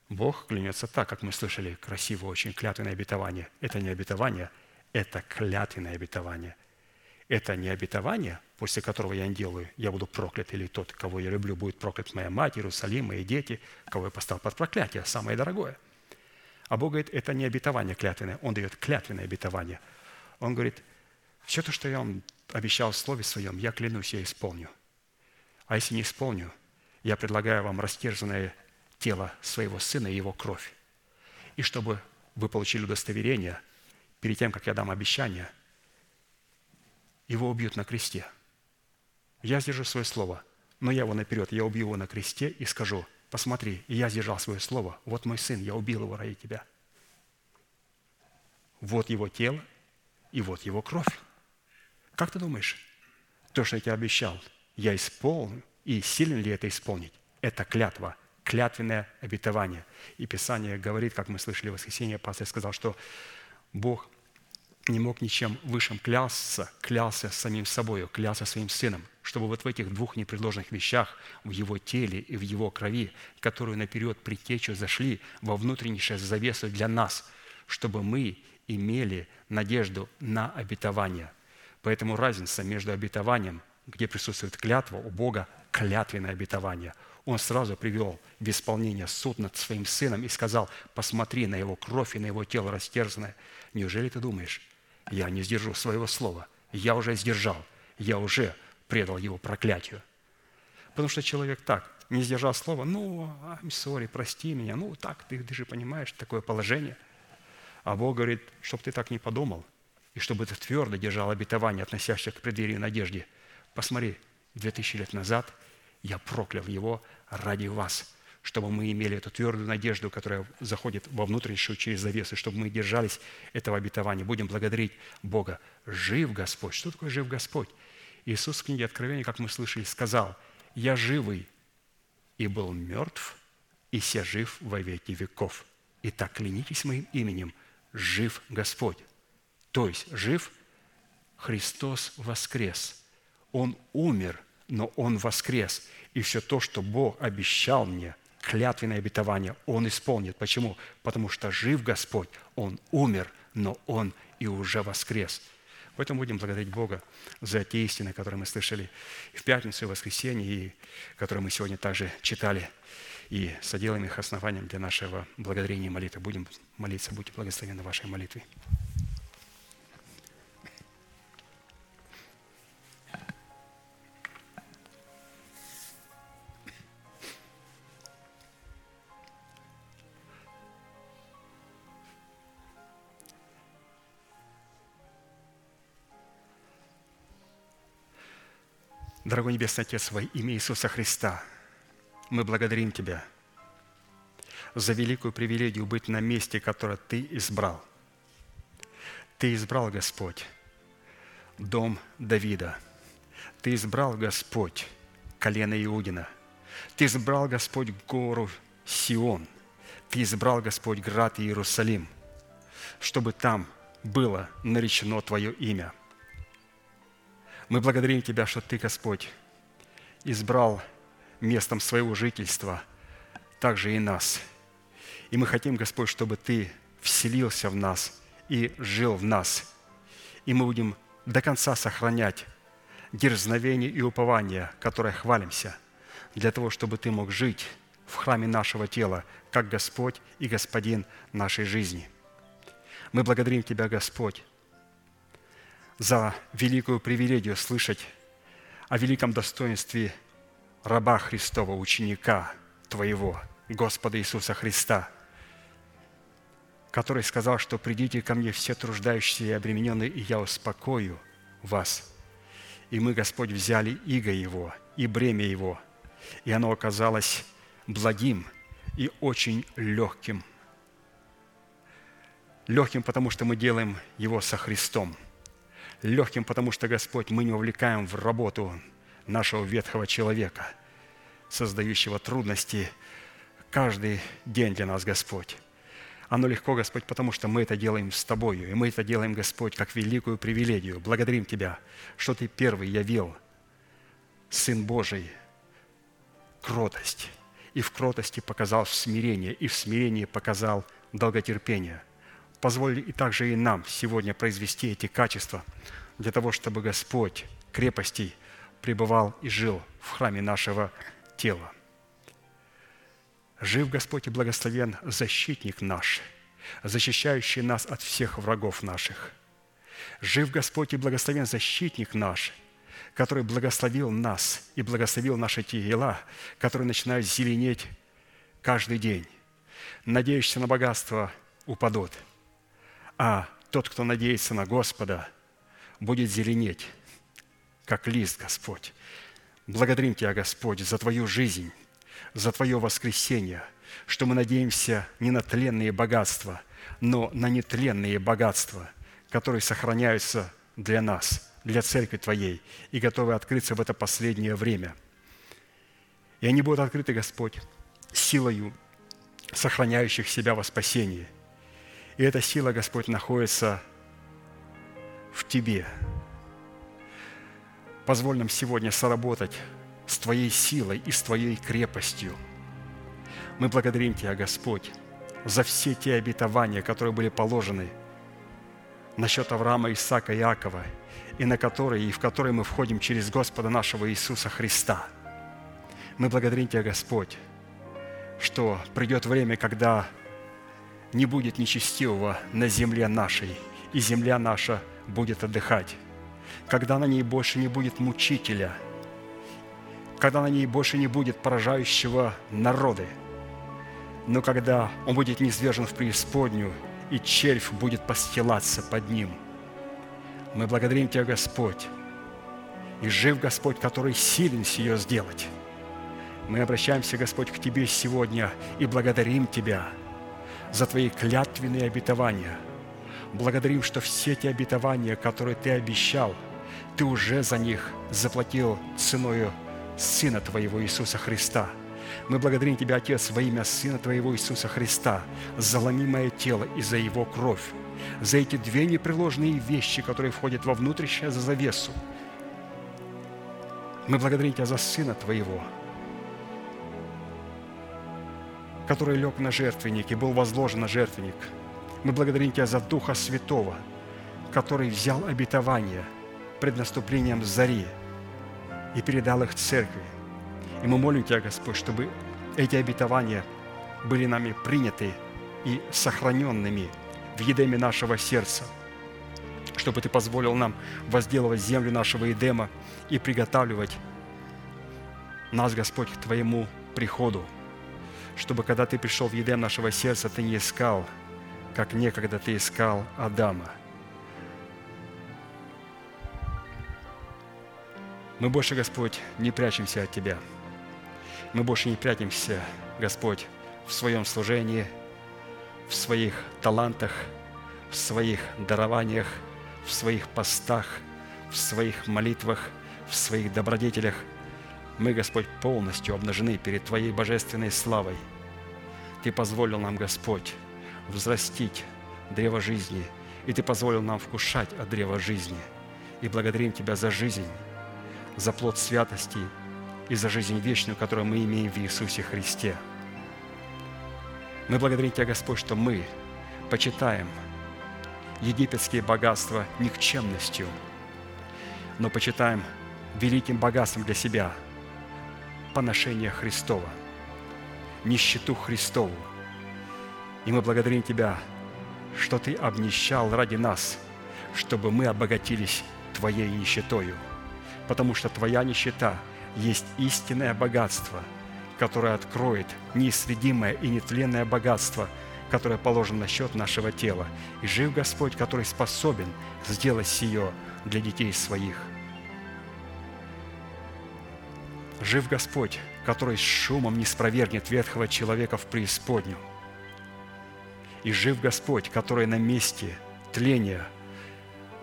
Speaker 3: Бог клянется так, как мы слышали, красиво очень, клятвенное обетование. Это не обетование, это клятвенное обетование – это не обетование, после которого я не делаю, я буду проклят, или тот, кого я люблю, будет проклят моя мать, Иерусалим, мои дети, кого я поставил под проклятие, самое дорогое. А Бог говорит, это не обетование клятвенное, Он дает клятвенное обетование. Он говорит, все то, что я вам обещал в Слове Своем, я клянусь, я исполню. А если не исполню, я предлагаю вам растерзанное тело своего сына и его кровь. И чтобы вы получили удостоверение, перед тем, как я дам обещание – его убьют на кресте. Я сдержу свое слово, но я его наперед, я убью его на кресте и скажу, посмотри, я сдержал свое слово, вот мой сын, я убил его ради тебя. Вот его тело и вот его кровь. Как ты думаешь, то, что я тебе обещал, я исполню, и силен ли это исполнить? Это клятва, клятвенное обетование. И Писание говорит, как мы слышали в воскресенье, пастор сказал, что Бог не мог ничем высшим клясться, клялся самим собой, клялся своим сыном, чтобы вот в этих двух непредложных вещах, в его теле и в его крови, которую наперед предтечу зашли во внутреннейшее завесу для нас, чтобы мы имели надежду на обетование. Поэтому разница между обетованием, где присутствует клятва у Бога, клятвенное обетование. Он сразу привел в исполнение суд над своим сыном и сказал, посмотри на его кровь и на его тело растерзанное. Неужели ты думаешь, я не сдержу своего слова. Я уже сдержал. Я уже предал его проклятию. Потому что человек так, не сдержал слова, ну, I'm sorry, прости меня, ну, так, ты, ты же понимаешь, такое положение. А Бог говорит, чтобы ты так не подумал, и чтобы ты твердо держал обетование, относящееся к преддверию надежде. Посмотри, две тысячи лет назад я проклял его ради вас – чтобы мы имели эту твердую надежду, которая заходит во внутреннюю через завесы, чтобы мы держались этого обетования. Будем благодарить Бога. Жив Господь. Что такое жив Господь? Иисус в книге Откровения, как мы слышали, сказал, «Я живый и был мертв, и се жив во веки веков. И так клянитесь моим именем, жив Господь». То есть жив Христос воскрес. Он умер, но Он воскрес. И все то, что Бог обещал мне – клятвенное обетование Он исполнит. Почему? Потому что жив Господь, Он умер, но Он и уже воскрес. Поэтому будем благодарить Бога за те истины, которые мы слышали в пятницу, и в воскресенье, и которые мы сегодня также читали, и соделаем их основанием для нашего благодарения и молитвы. Будем молиться, будьте благословены вашей молитвой. Дорогой Небесный Отец, во имя Иисуса Христа, мы благодарим Тебя за великую привилегию быть на месте, которое Ты избрал. Ты избрал, Господь, дом Давида. Ты избрал, Господь, колено Иудина. Ты избрал, Господь, гору Сион. Ты избрал, Господь, град Иерусалим, чтобы там было наречено Твое имя – Мы благодарим Тебя, что Ты, Господь, избрал местом своего жительства также и нас. И мы хотим, Господь, чтобы Ты вселился в нас и жил в нас. И мы будем до конца сохранять дерзновение и упование, которое хвалимся, для того, чтобы Ты мог жить в храме нашего тела, как Господь и Господин нашей жизни. Мы благодарим Тебя, Господь, за великую привилегию слышать о великом достоинстве раба Христова, ученика Твоего, Господа Иисуса Христа, который сказал, что «придите ко мне все труждающиеся и обремененные, и я успокою вас». И мы, Господь, взяли иго Его и бремя Его, и оно оказалось благим и очень легким. Легким, потому что мы делаем его со Христом. Легким, потому что, Господь, мы не увлекаем в работу нашего ветхого человека, создающего трудности каждый день для нас, Господь. Оно легко, Господь, потому что мы это делаем с Тобою, и мы это делаем, Господь, как великую привилегию. Благодарим Тебя, что Ты первый явил, Сын Божий, кротость, и в кротости показал смирение, и в смирении показал долготерпение. Позволь и также и нам сегодня произвести эти качества для того, чтобы Господь крепостей пребывал и жил в храме нашего тела. Жив Господь и благословен защитник наш, защищающий нас от всех врагов наших. Жив Господь и благословен защитник наш – который благословил нас и благословил наши тела, которые начинают зеленеть каждый день. Надеющийся на богатство упадут, а тот, кто надеется на Господа, будет зеленеть, как лист, Господь. Благодарим Тебя, Господь, за Твою жизнь, за Твое воскресение, что мы надеемся не на тленные богатства, но на нетленные богатства, которые сохраняются для нас – для церкви Твоей и готовы открыться в это последнее время. И они будут открыты, Господь, силою сохраняющих себя во спасении. И эта сила, Господь, находится в Тебе. Позволь нам сегодня соработать с Твоей силой и с Твоей крепостью. Мы благодарим Тебя, Господь, за все те обетования, которые были положены насчет Авраама, Исаака и Иакова – и на который, и в который мы входим через Господа нашего Иисуса Христа. Мы благодарим Тебя, Господь, что придет время, когда не будет нечестивого на земле нашей, и земля наша будет отдыхать, когда на ней больше не будет мучителя, когда на ней больше не будет поражающего народы, но когда он будет низвержен в преисподнюю, и червь будет постилаться под ним – мы благодарим Тебя, Господь, и жив Господь, который силен сие сделать. Мы обращаемся, Господь, к Тебе сегодня и благодарим Тебя за Твои клятвенные обетования. Благодарим, что все те обетования, которые Ты обещал, Ты уже за них заплатил ценою Сына Твоего Иисуса Христа. Мы благодарим Тебя, Отец, во имя Сына Твоего Иисуса Христа, за ломимое тело и за Его кровь за эти две непреложные вещи, которые входят во внутреннюю за завесу. Мы благодарим Тебя за Сына Твоего, который лег на жертвенник и был возложен на жертвенник. Мы благодарим Тебя за Духа Святого, который взял обетование пред наступлением зари и передал их церкви. И мы молим Тебя, Господь, чтобы эти обетования были нами приняты и сохраненными – в едеме нашего сердца, чтобы Ты позволил нам возделывать землю нашего Едема и приготавливать нас, Господь, к Твоему приходу, чтобы, когда Ты пришел в Едем нашего сердца, Ты не искал, как некогда Ты искал Адама. Мы больше, Господь, не прячемся от Тебя. Мы больше не прячемся, Господь, в своем служении – в своих талантах, в своих дарованиях, в своих постах, в своих молитвах, в своих добродетелях. Мы, Господь, полностью обнажены перед Твоей божественной славой. Ты позволил нам, Господь, взрастить древо жизни, и Ты позволил нам вкушать от древа жизни. и благодарим Тебя за жизнь, за плод святости и за жизнь вечную, которую мы имеем в Иисусе Христе. Мы благодарим Тебя, Господь, что мы почитаем египетские богатства никчемностью, но почитаем великим богатством для себя поношение Христова, нищету Христову. И мы благодарим Тебя, что Ты обнищал ради нас, чтобы мы обогатились Твоей нищетою, потому что Твоя нищета есть истинное богатство, которое откроет неисследимое и нетленное богатство, которое положено на счет нашего тела. И жив Господь, который способен сделать сие для детей своих. Жив Господь, который с шумом не спровергнет ветхого человека в преисподнюю. И жив Господь, который на месте тления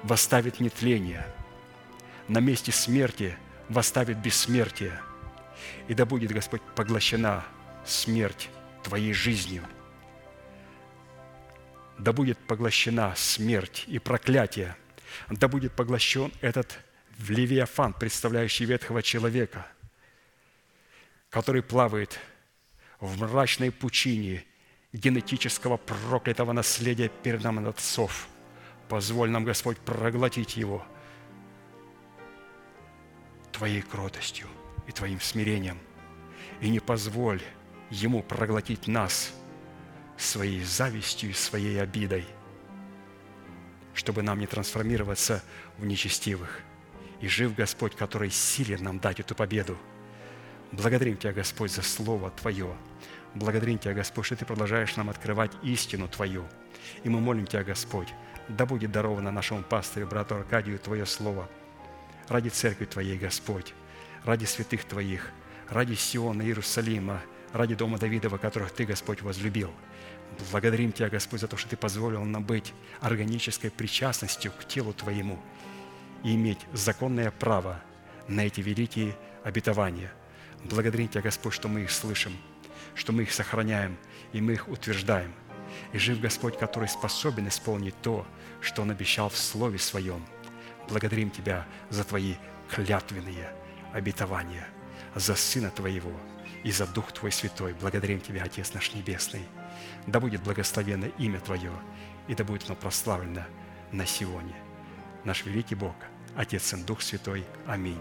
Speaker 3: восставит нетление, на месте смерти восставит бессмертие. И да будет, Господь, поглощена смерть Твоей жизнью. Да будет поглощена смерть и проклятие. Да будет поглощен этот Левиафан, представляющий ветхого человека, который плавает в мрачной пучине генетического проклятого наследия перед нам от отцов. Позволь нам, Господь, проглотить его Твоей кротостью и Твоим смирением. И не позволь ему проглотить нас своей завистью и своей обидой, чтобы нам не трансформироваться в нечестивых. И жив Господь, который силен нам дать эту победу. Благодарим Тебя, Господь, за Слово Твое – Благодарим Тебя, Господь, что Ты продолжаешь нам открывать истину Твою. И мы молим Тебя, Господь, да будет даровано нашему пастырю, брату Аркадию, Твое Слово ради Церкви Твоей, Господь, ради святых Твоих, ради Сиона, Иерусалима, ради Дома Давидова, которых Ты, Господь, возлюбил. Благодарим Тебя, Господь, за то, что Ты позволил нам быть органической причастностью к телу Твоему и иметь законное право на эти великие обетования. Благодарим Тебя, Господь, что мы их слышим – что мы их сохраняем и мы их утверждаем. И жив Господь, который способен исполнить то, что Он обещал в Слове Своем. Благодарим Тебя за Твои клятвенные обетования, за Сына Твоего и за Дух Твой Святой. Благодарим Тебя, Отец наш Небесный. Да будет благословено имя Твое, и да будет оно прославлено на сегодня. Наш великий Бог, Отец и Дух Святой. Аминь.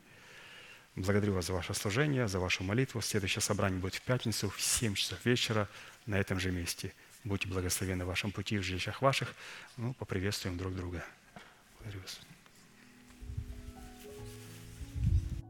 Speaker 3: Благодарю вас за ваше служение, за вашу молитву. Следующее собрание будет в пятницу в 7 часов вечера на этом же месте. Будьте благословены в вашем пути в жилищах ваших. Ну, поприветствуем друг друга. Благодарю вас.